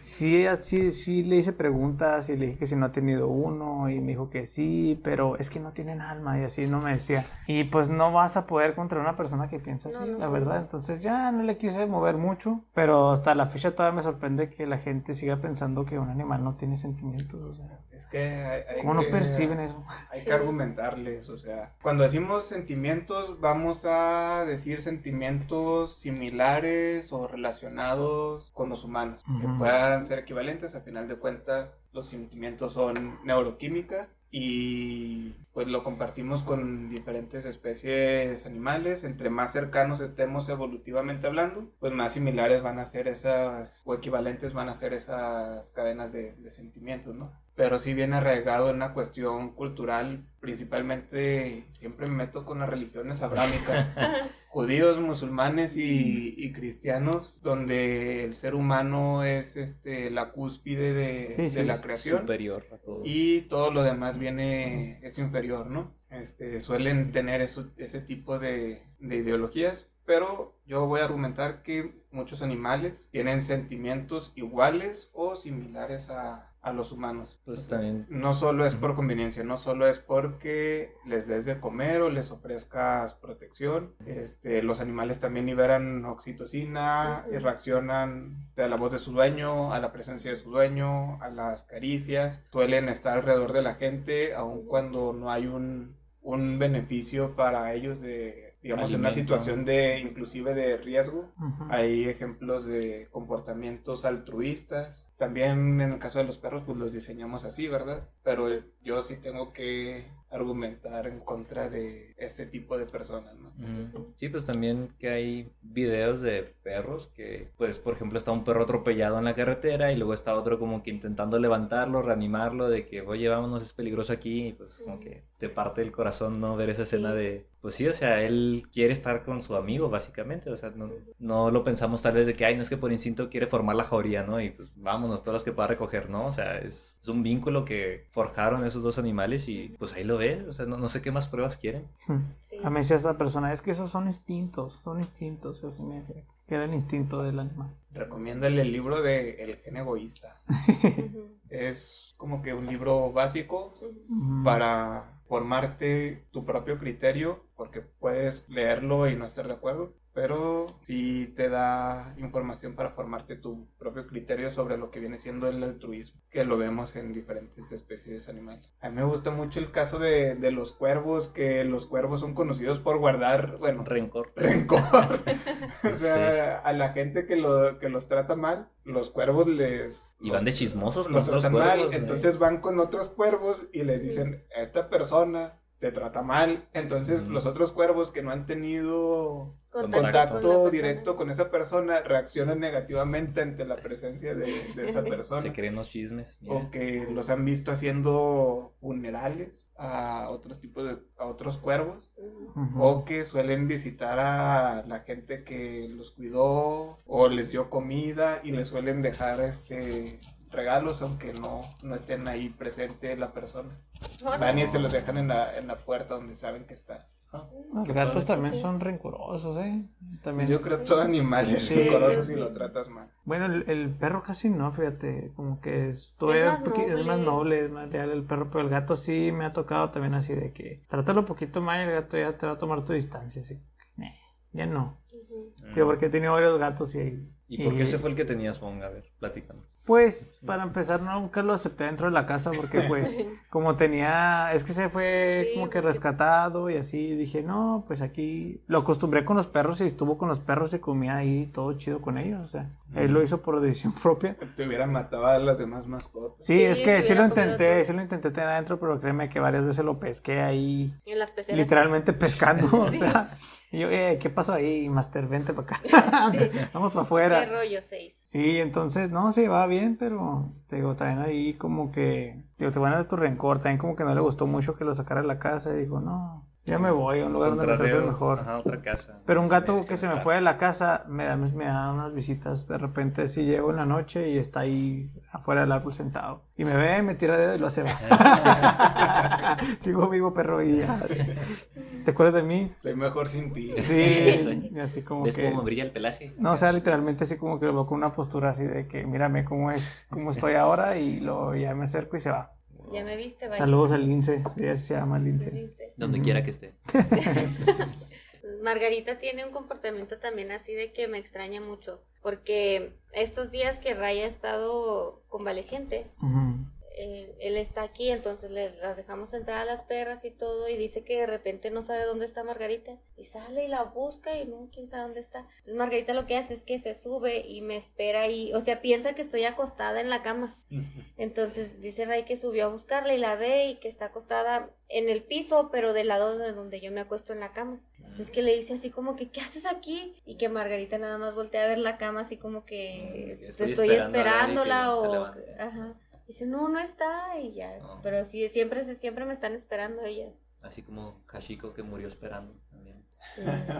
Sí, sí, sí le hice preguntas y le dije que si no ha tenido uno y me dijo que sí, pero es que no tienen alma y así no me decía. Y pues no vas a poder contra una persona que piensa No, así, no. la verdad. Entonces ya no le quise mover mucho, pero hasta la fecha todavía me sorprende que la gente siga pensando que un animal no tiene sentimientos. O sea, Es que hay, hay ¿cómo no que- perciben eso? Hay Sí. que argumentarles, o sea, cuando decimos sentimientos, vamos a decir sentimientos similares o relacionados con los humanos, que Ujú. Ser equivalentes, a final de cuentas, los sentimientos son neuroquímica y pues lo compartimos con diferentes especies animales. Entre más cercanos estemos evolutivamente hablando, pues más similares van a ser esas, o equivalentes van a ser esas cadenas de, de sentimientos, ¿no? Pero sí viene arraigado en una cuestión cultural, principalmente siempre me meto con las religiones abrámicas, judíos, musulmanes y, y cristianos, donde el ser humano es este, la cúspide de, Sí, sí, de la es creación Superior a todo. y todo lo demás viene, es inferior, ¿no? Este, suelen tener eso- ese tipo de, de ideologías, pero yo voy a argumentar que muchos animales tienen sentimientos iguales o similares a, a los humanos. Pues también No solo es por conveniencia, no solo es porque les des de comer o les ofrezcas protección. Este, los animales también liberan oxitocina y reaccionan a la voz de su dueño, a la presencia de su dueño, a las caricias. Suelen estar alrededor de la gente, aun cuando no hay un, un beneficio para ellos de, digamos, en una situación de, inclusive de riesgo. Hay ejemplos de comportamientos altruistas. También en el caso de los perros, pues los diseñamos así, ¿verdad? Pero es, yo sí tengo que argumentar en contra de este tipo de personas, ¿no? Ujú. Sí, pues también que hay videos de perros que, pues, por ejemplo, está un perro atropellado en la carretera y luego está otro como que intentando levantarlo, reanimarlo, de que, oye, vámonos, es peligroso aquí, y pues como que te parte el corazón, ¿no? Ver esa escena Sí. de, pues sí, o sea, él quiere estar con su amigo, básicamente, o sea, no, no lo pensamos tal vez de que, ay, no es que por instinto quiere formar la jauría, ¿no? Y pues vámonos, todos los que pueda recoger, ¿no? O sea, es, es un vínculo que forjaron esos dos animales y pues ahí lo ves, o sea, no, no sé qué más pruebas quieren. Sí. A mí decía esta persona, es que esos son instintos, son instintos, así me decía, que era el instinto del animal. Recomiéndale el libro de El gen egoísta. Es como que un libro básico para formarte tu propio criterio, porque puedes leerlo y no estar de acuerdo, pero sí te da información para formarte tu propio criterio sobre lo que viene siendo el altruismo, que lo vemos en diferentes especies animales. A mí me gusta mucho el caso de, de los cuervos, que los cuervos son conocidos por guardar, bueno, Rencor. rencor. o sea, a la gente que, lo, que los trata mal, los cuervos les... Y van de chismosos con los otros tratan mal, cuervos, ¿eh? entonces van con otros cuervos y les dicen, esta persona te trata mal, entonces los otros cuervos que no han tenido Contacto. con directo con esa persona reaccionan negativamente ante la presencia de, de esa persona. Se creen los chismes. mira. O que los han visto haciendo funerales a otros tipos de, a otros cuervos o que suelen visitar a la gente que los cuidó o les dio comida y les suelen dejar este regalos aunque no, no estén ahí presente la persona. Órale. Van y se los dejan en la, en la puerta donde saben que está. Ah, Los gatos también Sí. son rencorosos, ¿eh? También. Pues yo creo que Sí. todo animal es Sí, rencoroso sí, si lo tratas mal. Bueno, el, el perro casi no, fíjate, como que es, todavía más poqui- es más noble. noble, es más leal el perro, pero el gato sí me ha tocado también así de que trátalo un poquito mal y el gato ya te va a tomar tu distancia, así, "Nah, ya no. Ujú. Sí, porque he tenido varios gatos y... ¿Y por qué y- ese fue el que tenías, Fonga? A ver, platícanos. Pues, para empezar, nunca lo acepté dentro de la casa porque, pues, como tenía, es que se fue Sí, como que es que- rescatado y así, dije, no, pues aquí lo acostumbré con los perros y estuvo con los perros y comía ahí todo chido con ellos, o sea, él lo hizo por decisión propia. Te hubieran matado a las demás mascotas. Sí, Sí, es que sí lo intenté, todo. sí lo intenté tener adentro, pero créeme que varias veces lo pesqué ahí, En las peceras. literalmente pescando, o sea, y yo, eh, ¿qué pasó ahí, Master? Vente para acá, Sí. vamos para afuera. ¿Qué rollo seis? Sí, entonces, no, sí, va bien, pero te digo, también ahí como que, digo, te van a dar tu rencor, también como que no le gustó mucho que lo sacara de la casa y digo, no, ya me voy a un lugar donde me mejor. Ajá, otra casa. Pero un gato que se me fue de la casa me da, me da unas visitas. De repente si llego en la noche y está ahí afuera del árbol sentado. Y me ve, me tira dedo y lo hace. Sigo vivo, perro, y ya. ¿Te acuerdas de mí? Soy mejor sin ti. Sí, y así como ¿Ves que... cómo brilla el pelaje? No, o sea, literalmente así como que lo veo con una postura así de que mírame cómo es, cómo estoy ahora y luego ya me acerco y se va. Ya me viste, vaya. Saludos al lince, ella se llama lince. Lince. Donde quiera que esté. Margarita tiene un comportamiento también así de que me extraña mucho, porque estos días que Raya ha estado convaleciente, eh, él está aquí, entonces le, las dejamos entrar a las perras y todo, y dice que de repente no sabe dónde está Margarita, y sale y la busca y no, quién sabe dónde está. Entonces Margarita lo que hace es que se sube y me espera ahí, o sea, piensa que estoy acostada en la cama. Entonces dice Ray que subió a buscarla y la ve y que está acostada en el piso, pero del lado de donde yo me acuesto en la cama. Entonces que le dice así como que, ¿qué haces aquí? Y que Margarita nada más voltea a ver la cama así como que Mm, estoy, estoy esperándola o... Ajá. Dice, no, no está y ya. Pero sí, siempre, se- siempre me están esperando ellas. Así como Hashiko que murió esperando también.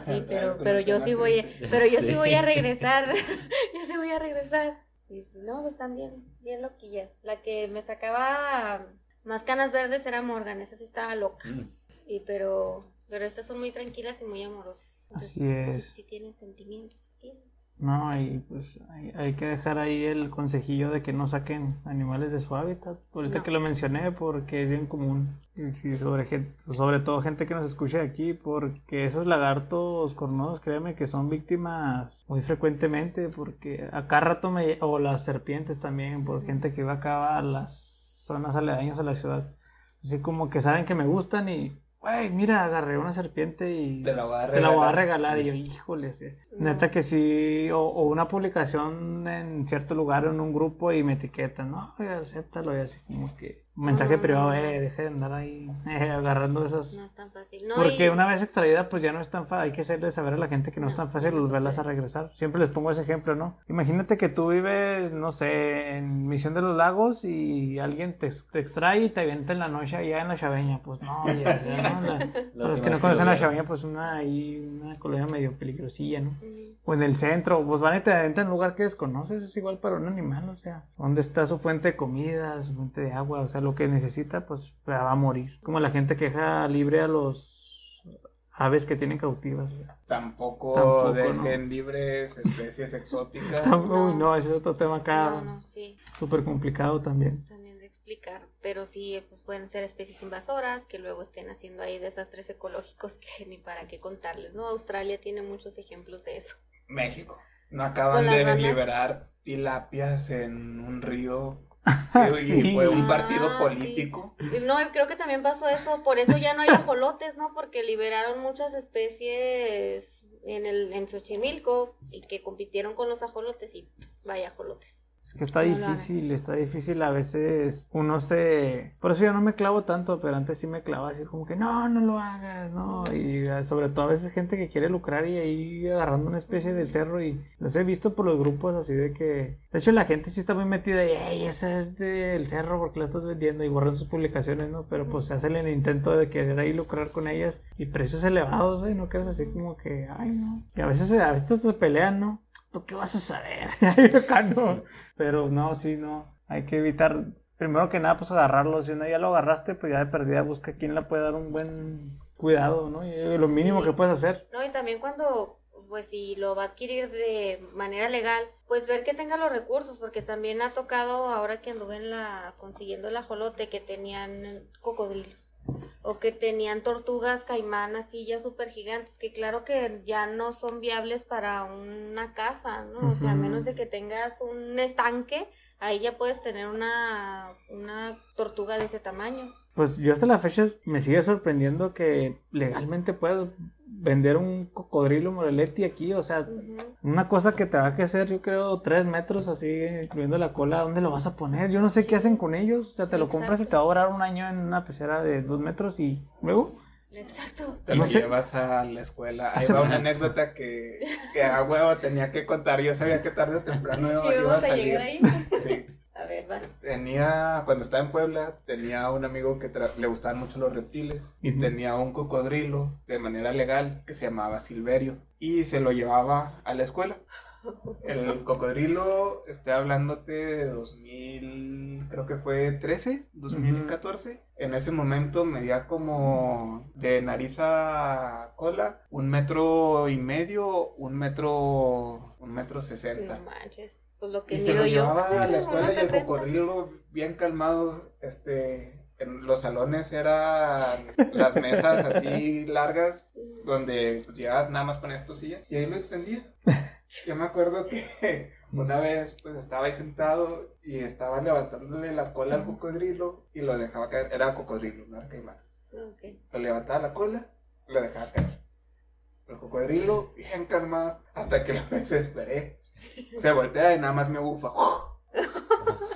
Sí, pero, pero yo sí voy, pero yo sí Sí. voy a regresar. yo sí voy a regresar. Y dice, no, pues también, bien loquillas. La que me sacaba más canas verdes era Morgan, esa sí estaba loca. Mm. Y pero, pero estas son muy tranquilas y muy amorosas. Así Entonces, es. Sí, sí tienen sentimientos, sí tienen. No, y pues hay, hay que dejar ahí el consejillo de que no saquen animales de su hábitat. Ahorita No. que lo mencioné porque es bien común. Y sí, sobre, gen- sobre todo gente que nos escuche aquí, porque esos lagartos cornudos, créeme que son víctimas muy frecuentemente, porque acá rato me... o las serpientes también, por gente que va acá a las zonas aledañas a la ciudad. Así como que saben que me gustan y... Güey, mira, agarré una serpiente y... Te la voy a Te la voy a regalar. regalar. Y yo, híjole, sí. Neta que sí, o, o una publicación en cierto lugar, en un grupo y me etiquetan, no, acéptalo, y así como que mensaje Ah. privado, eh, deje de andar ahí eh, agarrando esas. No es tan fácil. No, Porque y- una vez extraída, pues ya no es tan fácil, hay que hacerle saber a la gente que no, es tan fácil no volverlas a regresar. Siempre les pongo ese ejemplo, ¿no? Imagínate que tú vives, no sé, en Misión de los Lagos y alguien te, te extrae y te avienta en la noche allá en la Chaveña, pues no, ya, ya, no, la- para los que no conocen la. Chaveña, pues una ahí, una colonia medio peligrosilla, ¿no? O en el centro, pues van y te aventan en un lugar que desconoces, es igual para un animal, o sea, ¿dónde está su fuente de comida, su fuente de agua? O sea, lo que necesita, pues va a morir. Como la gente que deja libre a los aves que tienen cautivas. Tampoco, Tampoco, dejen libres especies exóticas. Uy, no, ese es otro tema acá, No, no, sí. súper complicado también. también de explicar, pero sí, pues pueden ser especies invasoras que luego estén haciendo ahí desastres ecológicos que ni para qué contarles, ¿no? Australia tiene muchos ejemplos de eso. México. No acaban de ranas. liberar tilapias en un río. Y Sí. fue un Ah, partido político. No, y creo que también pasó eso, por eso ya no hay ajolotes, ¿no? Porque liberaron muchas especies en el en Xochimilco y que compitieron con los ajolotes y vaya ajolotes. Es que está No difícil, está difícil a veces uno se... Por eso yo no me clavo tanto, pero antes sí me clavaba así como que no, no lo hagas, no. Y eh, sobre todo a veces gente que quiere lucrar y ahí agarrando una especie del cerro y los he visto por los grupos así de que... De hecho la gente sí está muy metida y, ey, esa es del cerro porque la estás vendiendo y borran sus publicaciones, ¿no? Pero pues se hace el intento de querer ahí lucrar con ellas y precios elevados, ¿eh? No creas así como que, ay, no. Que a veces, a veces se pelean, ¿no? ¿Tú qué vas a saber? No. Pero no, sí, no. Hay que evitar, primero que nada, pues agarrarlo. Si uno ya lo agarraste, pues ya de perdida busca quién le puede dar un buen cuidado, ¿no? Y lo mínimo Sí. que puedes hacer. No, y también cuando, pues si lo va a adquirir de manera legal, pues ver que tenga los recursos, porque también ha tocado ahora que anduve en la, consiguiendo el ajolote, que tenían cocodrilos, o que tenían tortugas caimanas y ya súper gigantes, que claro que ya no son viables para una casa, ¿no? O sea, a menos de que tengas un estanque, ahí ya puedes tener una, una tortuga de ese tamaño. Pues yo hasta la fecha me sigue sorprendiendo que legalmente puedas vender un cocodrilo moreletti aquí, o sea, una cosa que te va a crecer, yo creo, tres metros así, incluyendo la cola, ¿dónde lo vas a poner? Yo no sé qué hacen con ellos, o sea, te lo compras y te va a durar un año en una pecera de dos metros y luego... Exacto. Te No lo sé. llevas a la escuela. Ahí Hace- va una anécdota que, que a huevo tenía que contar. Yo sabía que tarde o temprano iba, ¿Y iba a a salir. llegar ahí? Sí. Vas. Tenía, cuando estaba en Puebla, tenía un amigo que tra- le gustaban mucho los reptiles y tenía un cocodrilo de manera legal que se llamaba Silverio y se lo llevaba a la escuela. El cocodrilo, estoy hablándote de 2000, creo que fue 13, 2014. En ese momento medía como de nariz a cola un metro y medio, un metro, un metro sesenta. No manches. Pues lo que Y se lo mido yo. llevaba a la escuela y el 60. cocodrilo bien calmado, este, en los salones eran las mesas así largas donde llegabas nada más ponías tu silla y ahí lo extendía. Yo me acuerdo que una vez pues estaba ahí sentado y estaba levantándole la cola al cocodrilo y lo dejaba caer. Era cocodrilo, no era caimán. Ok. Lo levantaba la cola, lo dejaba caer. El cocodrilo, bien calmado, hasta que lo desesperé. Se voltea y nada más me bufa.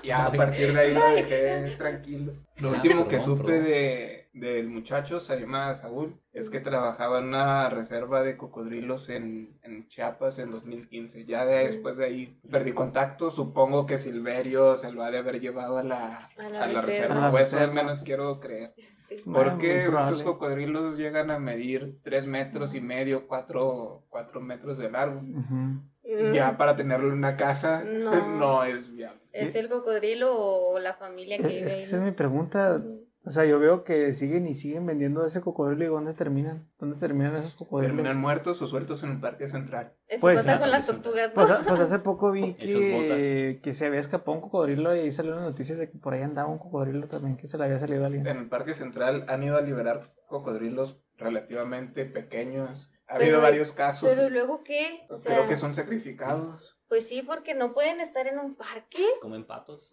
Ya a partir de ahí lo dejé tranquilo. Lo Ah, último que supe de, del muchacho, se llama Saúl, es que trabajaba en una reserva de cocodrilos en, en Chiapas en 2015. Ya de, después de ahí perdí contacto. Supongo que Silverio se lo ha de haber llevado a la, A la a la reserva. al reserva. menos quiero creer. Sí. Porque esos cocodrilos llegan a medir 3 metros y medio, 4, metros de largo. Ujú. Mm, Ya para tenerlo en una casa No. no, es viable. ¿Es el cocodrilo o la familia que Es, vive es que esa es mi pregunta. O sea, yo veo que siguen y siguen vendiendo ese cocodrilo y ¿dónde terminan? ¿Dónde terminan esos cocodrilos? Terminan muertos o sueltos en el parque central. Eso Pues, pasa ah, con las tortugas, ¿no? Pues, a- pues hace poco vi que, que se había escapado un cocodrilo y ahí salieron las noticias de que por ahí andaba un cocodrilo también, que se le había salido a alguien. En el parque central han ido a liberar cocodrilos relativamente pequeños. Ha Pero- habido varios casos. Pero luego qué? O sea, Creo que son sacrificados. pues sí, porque no pueden estar en un parque. Comen patos.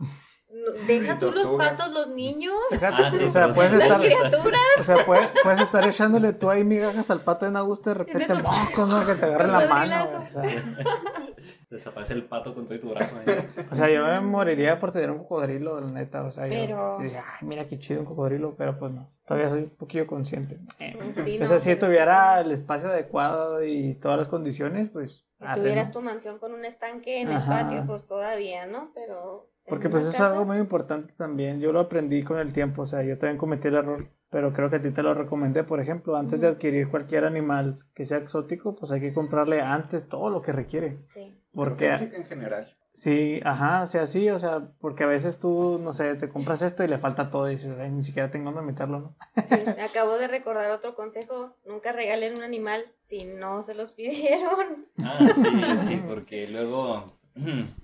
No- deja Y tú los patos, los niños, Fíjate, Ah, sí, o sea, puedes las estar, criaturas. o sea, puedes, puedes estar echándole tú ahí migajas al pato en Augusto y de repente mocos, ¿no? Que te agarren la mano. O sea, Desaparece el pato con todo y tu brazo. ¿eh? o sea, yo me moriría por tener un cocodrilo, la neta. O sea, yo Pero- yo dije, ay, mira qué chido un cocodrilo, pero pues no. Todavía soy un poquillo consciente. Eh. Sí, o no, sea, si pues, tuviera el espacio adecuado y todas las condiciones, pues. Si tuvieras tu mansión con un estanque en el patio, pues todavía, ¿no? Pero. Porque pues es algo muy importante también. Yo lo aprendí con el tiempo, o sea, yo también cometí el error, pero creo que a ti te lo recomendé, por ejemplo, antes de adquirir cualquier animal que sea exótico, pues hay que comprarle antes todo lo que requiere. Sí. Porque en general. sí, ajá, o sea, sí, o sea, porque a veces tú, no sé, te compras esto y le falta todo y dices, "Ay, ni siquiera tengo dónde meterlo, ¿no? Sí, acabo de recordar otro consejo. Nunca regalen un animal si no se los pidieron. Ah, sí, sí, porque luego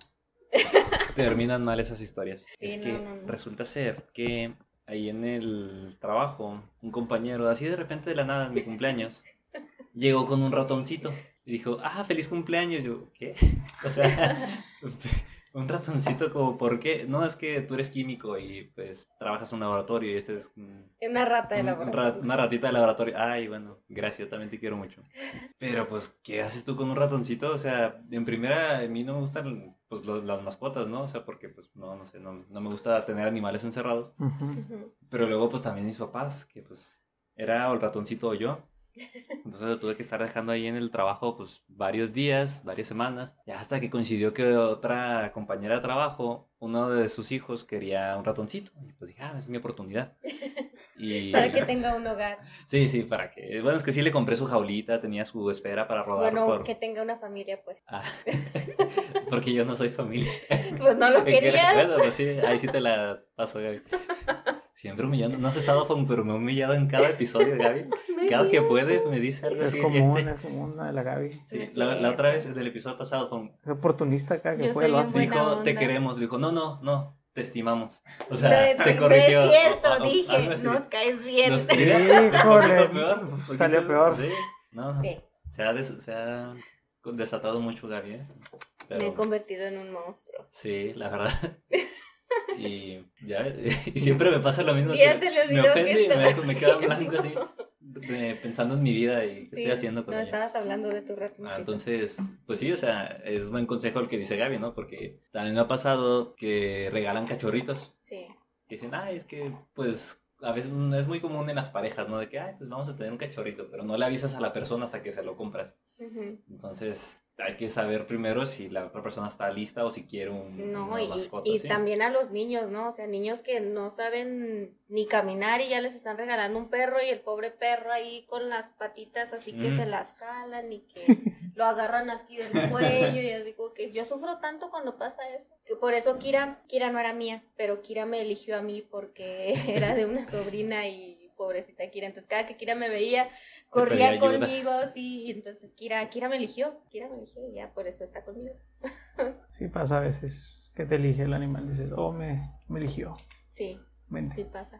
terminan mal esas historias. Sí, es no, que no, no. resulta ser que ahí en el trabajo, un compañero, así de repente de la nada, en mi cumpleaños, llegó con un ratoncito y dijo, ah, feliz cumpleaños. Yo, ¿qué? O sea, un ratoncito como, ¿por qué? No, es que tú eres químico y pues trabajas en un laboratorio y este es... Una rata de un laboratorio. rat- una ratita de laboratorio. Ay, bueno, gracias, también te quiero mucho. Pero pues, ¿qué haces tú con un ratoncito? O sea, en primera, a mí no me gustan pues, lo- las mascotas, ¿no? O sea, porque pues, no, no sé, no, no me gusta tener animales encerrados. Pero luego, pues también mis papás, que pues era o el ratoncito o yo. Entonces lo tuve que estar dejando ahí en el trabajo pues varios días, varias semanas. Ya hasta que coincidió que otra compañera de trabajo, uno de sus hijos quería un ratoncito. Y pues dije, ah, es mi oportunidad. Y... Para que tenga un hogar. Sí, sí, para que... Bueno, es que sí le compré su jaulita, tenía su esfera para rodar Bueno, por... que tenga una familia, pues. Ah, porque yo no soy familia. Pues no lo Que- querías. Bueno, pues sí, ahí sí te la paso, Gaby. Siempre humillando. No has estado, fan, pero me he humillado en cada episodio, Gaby. Cada que puede me dice algo Es así. común, es común la de la Gaby. Sí, Es la, otra vez, del episodio pasado, Fon, Es oportunista acá que Yo puede soy lo hace. dijo, te queremos. Dijo, no, no, no, te estimamos. O sea, es- se no corrigió. es cierto, o- o- algo dije, nos caes bien. Nos- Híjole, poquito peor, poquito- salió peor. Sí, no, Sí, se ha, des- se ha desatado mucho Gaby, ¿eh? me he Pero, convertido en un monstruo. sí, la verdad. Y, ya, y siempre me pasa lo mismo. Ya se le me ofende y me, me queda blanco así, de- pensando en mi vida y qué Sí, estoy haciendo con No, ella. estabas hablando de tu. Ah, entonces, pues sí, o sea, es buen consejo el que dice Gaby, ¿no? Porque también me ha pasado que regalan cachorritos. Sí. Que dicen, ay, es que, pues, a veces es muy común en las parejas, ¿no? De que, ay, pues vamos a tener un cachorrito, pero no le avisas a la persona hasta que se lo compras. Entonces, hay que saber primero si la otra persona está lista o si quiere un, No, una y, mascota, y ¿sí? también a los niños, ¿no? O sea, niños que no saben ni caminar y ya les están regalando un perro y el pobre perro ahí con las patitas así que Mm. se las jalan y que lo agarran aquí del cuello y así como que yo sufro tanto cuando pasa eso. Que por eso Kira, Kira no era mía, pero Kira me eligió a mí porque era de una sobrina y pobrecita Kira. Entonces cada que Kira me veía, corría conmigo, sí, entonces Kira, Kira me eligió, Kira me eligió y ya por eso está conmigo. Sí pasa a veces que te elige el animal. Dices, oh, me, me eligió. Sí, Vente. sí pasa.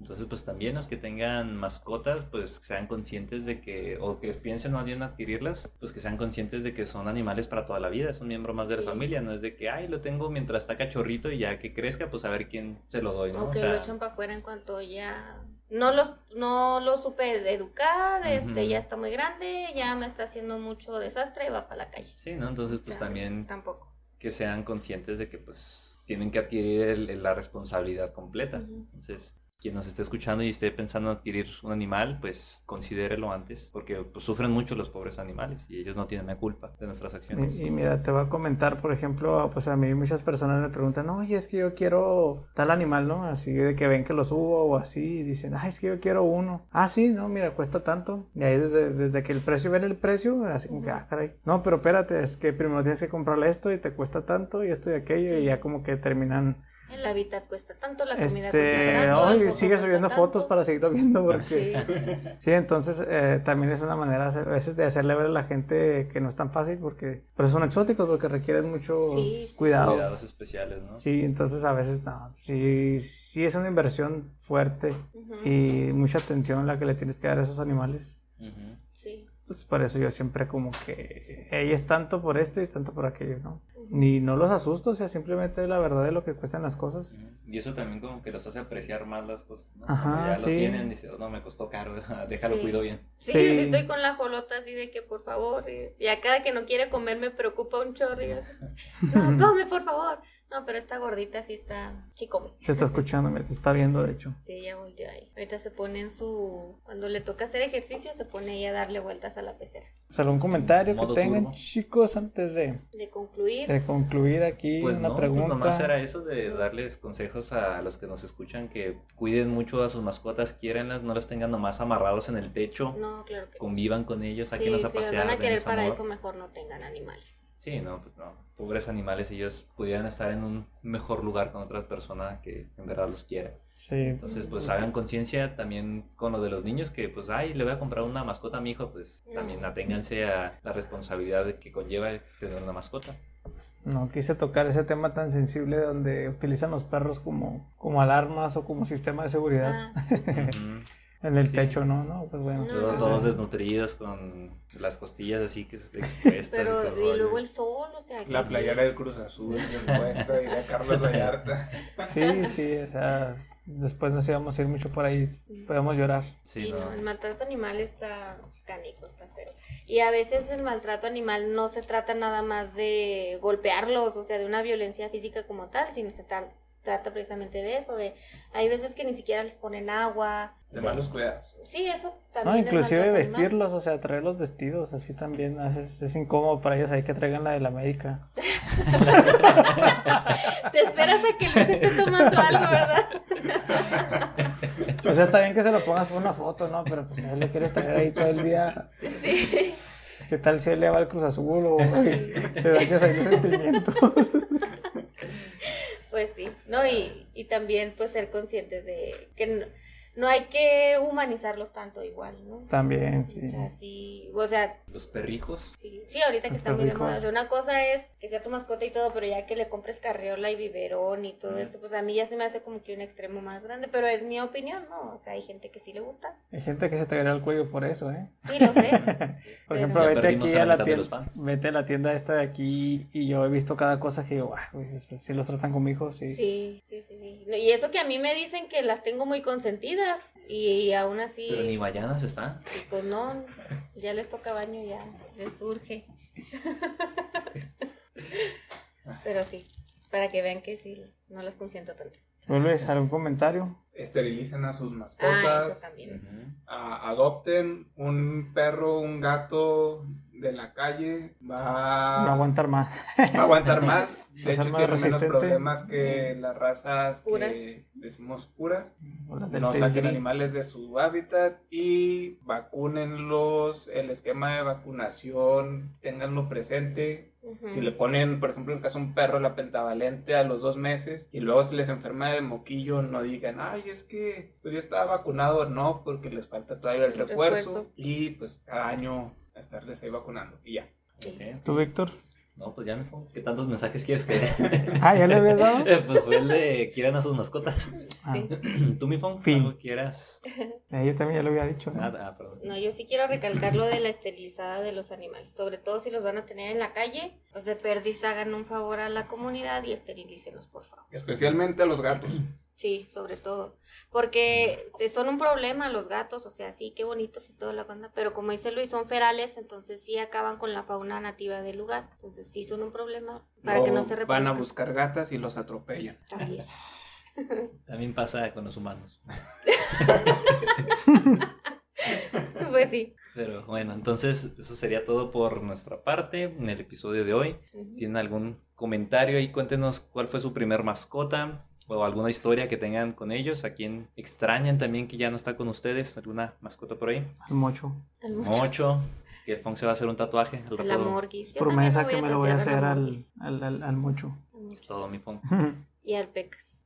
Entonces, pues también los que tengan mascotas, pues sean conscientes de que, o que piensen más bien adquirirlas, pues que sean conscientes de que son animales para toda la vida, es un miembro más de la Sí. familia, no es de que, ay, lo tengo mientras está cachorrito y ya que crezca, pues a ver quién se lo doy, ¿no? O O que sea, lo echan para afuera en cuanto ya no los no lo supe educar, este ya está muy grande, ya me está haciendo mucho desastre y va para la calle. sí, ¿no? Entonces, pues también tampoco. que sean conscientes de que, pues, tienen que adquirir el- el- la responsabilidad completa. Entonces, quien nos esté escuchando y esté pensando en adquirir un animal, pues considérelo antes, porque pues, sufren mucho los pobres animales y ellos no tienen la culpa de nuestras acciones. Y, y mira, te voy a comentar, por ejemplo, pues a mí muchas personas me preguntan, oye, es que yo quiero tal animal, ¿no? Así de que ven que lo subo o así, y dicen, ay, es que yo quiero uno. Ah, sí, no, mira, cuesta tanto. Y ahí desde, desde que el precio, ven el precio, así como que, ah, caray. No, pero espérate, es que primero tienes que comprarle esto y te cuesta tanto y esto y aquello, Sí. y ya como que terminan, El hábitat cuesta tanto, la comida este, cuesta tanto. sigue subiendo tanto. fotos para seguirlo viendo porque... Sí. Sí, entonces eh, también es una manera a veces de hacerle ver a la gente que no es tan fácil porque pero son exóticos porque requieren muchos Sí, sí, cuidados. Cuidados especiales, ¿no? Sí, entonces a veces no, sí, sí es una inversión fuerte y mucha atención la que le tienes que dar a esos animales. Sí. Pues por eso yo siempre como que ella es tanto por esto y tanto por aquello, ¿no? Ni no los asusto, o sea, simplemente la verdad de lo que cuestan las cosas. Y eso también como que los hace apreciar más las cosas, ¿no? Ajá, Cuando ya sí. lo tienen, dice, "Oh, no, me costó caro, déjalo, Sí. cuido bien. Sí, Sí. sí estoy con la jolota así de que por favor, y, y a cada que no quiere comer me preocupa un chorro y yo así, no, come por favor. No, pero esta gordita sí está, sí come. Te está escuchando, me te está viendo de hecho. Sí, ella volteó ahí. Ahorita se pone en su, cuando le toca hacer ejercicio, se pone ella a darle vueltas a la pecera. Pues, ¿Algún comentario que tengan turbo. chicos antes de, De concluir, de concluir aquí Pues una no, pregunta? pues nomás era eso de darles consejos a los que nos escuchan, que cuiden mucho a sus mascotas, quiéranlas, no los tengan nomás amarrados en el techo, no, claro que convivan con ellos, Sí, sáquenlos a si los pasear. van a querer para amor. eso, mejor no tengan animales. Sí, no, pues no. Pobres animales, ellos pudieran estar en un mejor lugar con otra persona que en verdad los quiera. Sí, Entonces, pues hagan conciencia también con lo de los niños que, pues, ay, le voy a comprar una mascota a mi hijo, pues también aténganse a la responsabilidad que conlleva tener una mascota. no quise tocar ese tema tan sensible donde utilizan los perros como, como alarmas o como sistema de seguridad Ah. En el sí. techo, ¿no? No, pues bueno. No, Luego no. todos desnutridos con las costillas así que expuestas. pero, todo el y luego el sol, o sea, La playera del Cruz Azul, bien puesta, y la Carlos Vallarta. Sí, sí, o sea, después nos íbamos a ir mucho por ahí, podemos llorar. Sí, Sí, no. no, el maltrato animal está canijo, está feo. Y a veces el maltrato animal no se trata nada más de golpearlos, o sea, de una violencia física como tal, sino se trata precisamente de eso, de hay veces que ni siquiera les ponen agua. De sea, malos cuidados. Sí, eso No, también es inclusive vestirlos, o sea, traerlos vestidos, así también es, es incómodo para ellos, hay que traigan la de la América. Te esperas a que Luis esté tomando algo, ¿verdad? O sea, está bien que se lo pongas por una foto, ¿no? Pero pues si le quieres traer ahí todo el día, Sí. ¿qué tal si él le va al Cruz Azul o le dañas ahí los sentimientos? Pues sí, ¿no? Y, y también pues ser conscientes de que no, hay que humanizarlos tanto igual, ¿no? También, sí. O sea, sí, o sea, Los perrijos. sí, sí, ahorita que Los están muy de moda. O sea, una cosa es que sea tu mascota y todo, pero ya que le compres carriola y biberón y todo Ujú. esto, pues a mí ya se me hace como que un extremo más grande, pero es mi opinión, ¿no? O sea, hay gente que sí le gusta. Hay gente que se te el cuello por eso, ¿eh? Sí, lo sé. Por ejemplo, vete aquí a la tienda, vete a la tienda esta de aquí y yo he visto cada cosa que ah, eso sí los tratan como hijos, sí. Sí, sí, sí, sí. Y eso que a mí me dicen que las tengo muy consentidas y, aún así... Pero ni mayanas están. Pues no, ya les toca baño, ya les urge. Pero sí, para que vean que sí, no las consiento tanto. ¿Vuelves algún comentario? Esterilicen a sus Ah, mascotas. eso también. es- Ujú. a- adopten un perro, un gato de la calle. Va, No aguantar más. va a aguantar más. Va a De hecho, más tiene menos resistente. problemas que las razas Puras. que decimos puras. No saquen animales de su hábitat y vacúnenlos. El esquema de vacunación, ténganlo presente. Si le ponen, por ejemplo, en el caso de un perro, la pentavalente a los dos meses y luego se les enferma de moquillo, no digan, ay, es que pues, yo estaba vacunado. No, porque les falta todavía el El refuerzo, refuerzo. y pues cada año estarles ahí vacunando y ya. Sí. Ok. ¿Tú, Víctor? No, pues ya me fue. ¿Qué tantos mensajes quieres que Ah, ¿ya le habías dado? Pues fue el de quieran a sus mascotas. Ah, Sí. ¿Tú, mi phone? Fin. ¿Algo quieras? eh, yo también ya lo había dicho. ¿no? Ah, ah, perdón. No, yo sí quiero recalcar lo de la esterilizada de los animales, sobre todo si los van a tener en la calle, pues de perdiz hagan un favor a la comunidad y esterilícenos, por favor. Especialmente a los gatos. Sí, sobre todo. Porque se- son un problema los gatos, o sea, sí, qué bonitos y toda la banda, pero como dice Luis, son ferales, entonces sí acaban con la fauna nativa del lugar. Entonces sí son un problema para que no se O van a reproduzcan. buscar gatas y los atropellan. También. También pasa con los humanos. Pues sí. Pero bueno, entonces eso sería todo por nuestra parte en el episodio de hoy. Si tienen algún comentario ahí, cuéntenos cuál fue su primer mascota o alguna historia que tengan con ellos, a quien extrañan también que ya no está con ustedes, alguna mascota por ahí. El mocho. Al mucho. Mocho, que el Fong se va a hacer un tatuaje. Al El rato amorguis. Yo Promesa que me lo voy a hacer al, al, al, al mocho. Es todo mi Fong. Y al pecas.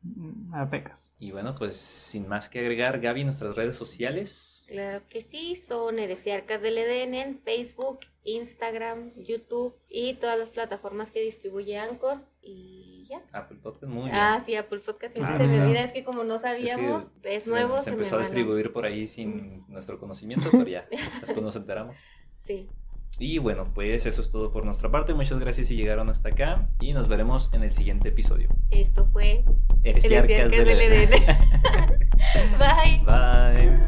A pecas. Y bueno, pues sin más que agregar, Gaby, nuestras redes sociales. Claro que sí, son Heresiarcas del Edén en Facebook, Instagram, YouTube y todas las plataformas que distribuye Anchor. Y ya. Apple Podcast, muy bien. Ah, sí, Apple Podcast siempre Ah, se me olvida, es que como no sabíamos, es, nuevo, Se, se, me empezó a van distribuir por ahí sin nuestro conocimiento, pero ya, después nos enteramos. Sí, Y bueno, pues eso es todo por nuestra parte. Muchas gracias si llegaron hasta acá y nos veremos en el siguiente episodio. esto fue Heresiarcas Heresiarcas del. Edén. Bye. Bye.